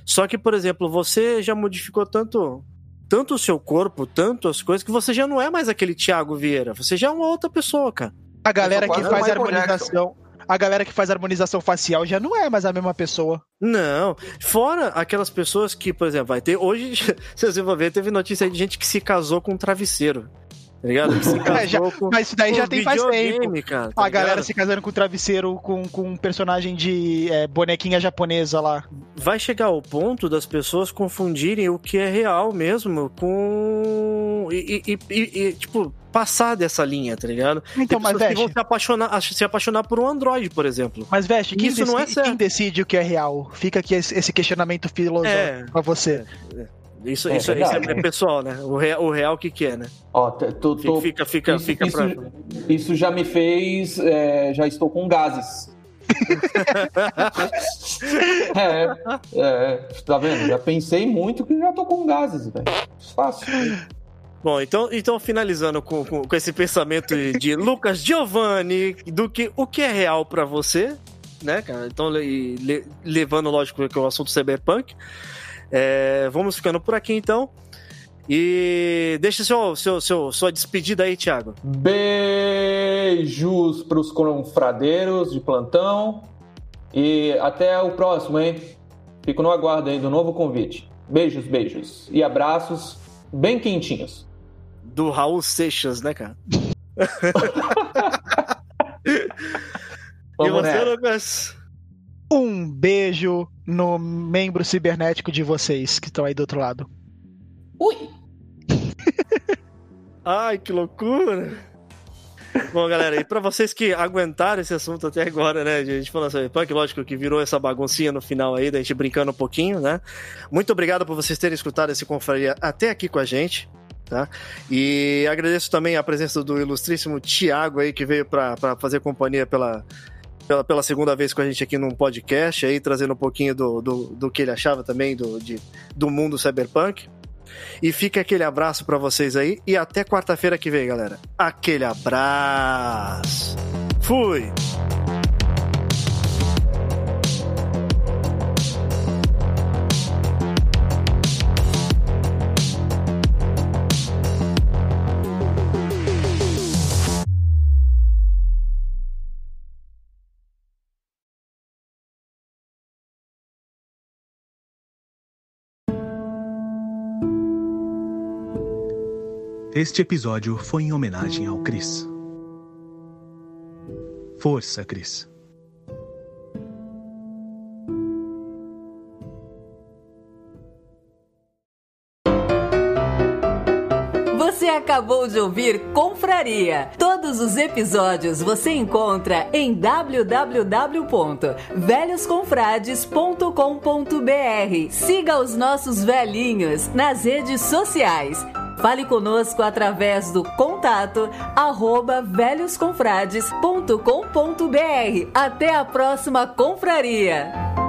Só que, por exemplo, você já modificou tanto tanto o seu corpo, tanto as coisas, que você já não é mais aquele Thiago Vieira. Você já é uma outra pessoa, cara. A galera que faz harmonização. A galera que faz harmonização facial já não é mais a mesma pessoa. Não. Fora aquelas pessoas que, por exemplo, vai ter. Hoje, se você for ver, teve notícia aí de gente que se casou com um travesseiro. Tá ligado? Se É, já- com. Mas isso daí já tem faz tempo. Cara, tá A galera ligado? se casando com travesseiro com, com um personagem de é, bonequinha japonesa lá. vai chegar ao ponto das pessoas confundirem o que é real mesmo com. E, e- e- e, tipo, passar dessa linha, tá ligado? Então, mas que vão veste, se apaixonar, se apaixonar por um Android, por exemplo. mas veste, quem, Isso não é decide, certo. quem decide o que é real? Fica aqui esse, questionamento filosófico É. pra você. Isso, É isso, isso verdade. é pessoal, né? O real, o real que, que é, né? Ó, tô, tô- Fica, fica, isso, fica isso, pra. isso já me fez. é, já estou com gases. é, é, tá vendo? Já pensei muito que já tô com gases, velho. Fácil. Bom, então, então finalizando com, com, com esse pensamento de Lucas Giovanni, do que o que é real pra você, né, cara? Então, le- le- levando, lógico, que é o assunto cyberpunk. É, vamos ficando por aqui, então. E deixa seu, seu, seu, sua despedida aí, Thiago. Beijos pros confradeiros de plantão. E até o próximo, hein? Fico no aguardo aí do novo convite. Beijos, beijos. E abraços bem quentinhos. Do Raul Seixas, né, cara? e Vamos você. Lucas? Um beijo no membro cibernético de vocês que estão aí do outro lado. Ui! Ai, que loucura! Bom, galera, e pra vocês que aguentaram esse assunto até agora, né? A gente falando sobre punk, lógico que virou essa baguncinha no final aí, da gente brincando um pouquinho, né? Muito obrigado por vocês terem escutado esse confraria até aqui com a gente, tá? E agradeço também a presença do ilustríssimo Tiago aí, que veio pra, pra fazer companhia pela, pela, pela segunda vez com a gente aqui num podcast aí, trazendo um pouquinho do, do, do que ele achava também do, de, do mundo cyberpunk. E fica aquele abraço pra vocês aí e até quarta-feira que vem, galera. Aquele abraço. Fui. Este episódio foi em homenagem ao Chris. Força, Chris. Você acabou de ouvir Confraria. Todos os episódios você encontra em www.velhosconfrades.com.br. Siga os nossos velhinhos nas redes sociais. Fale conosco através do contato arroba velhosconfrades.com.br. Até a próxima confraria!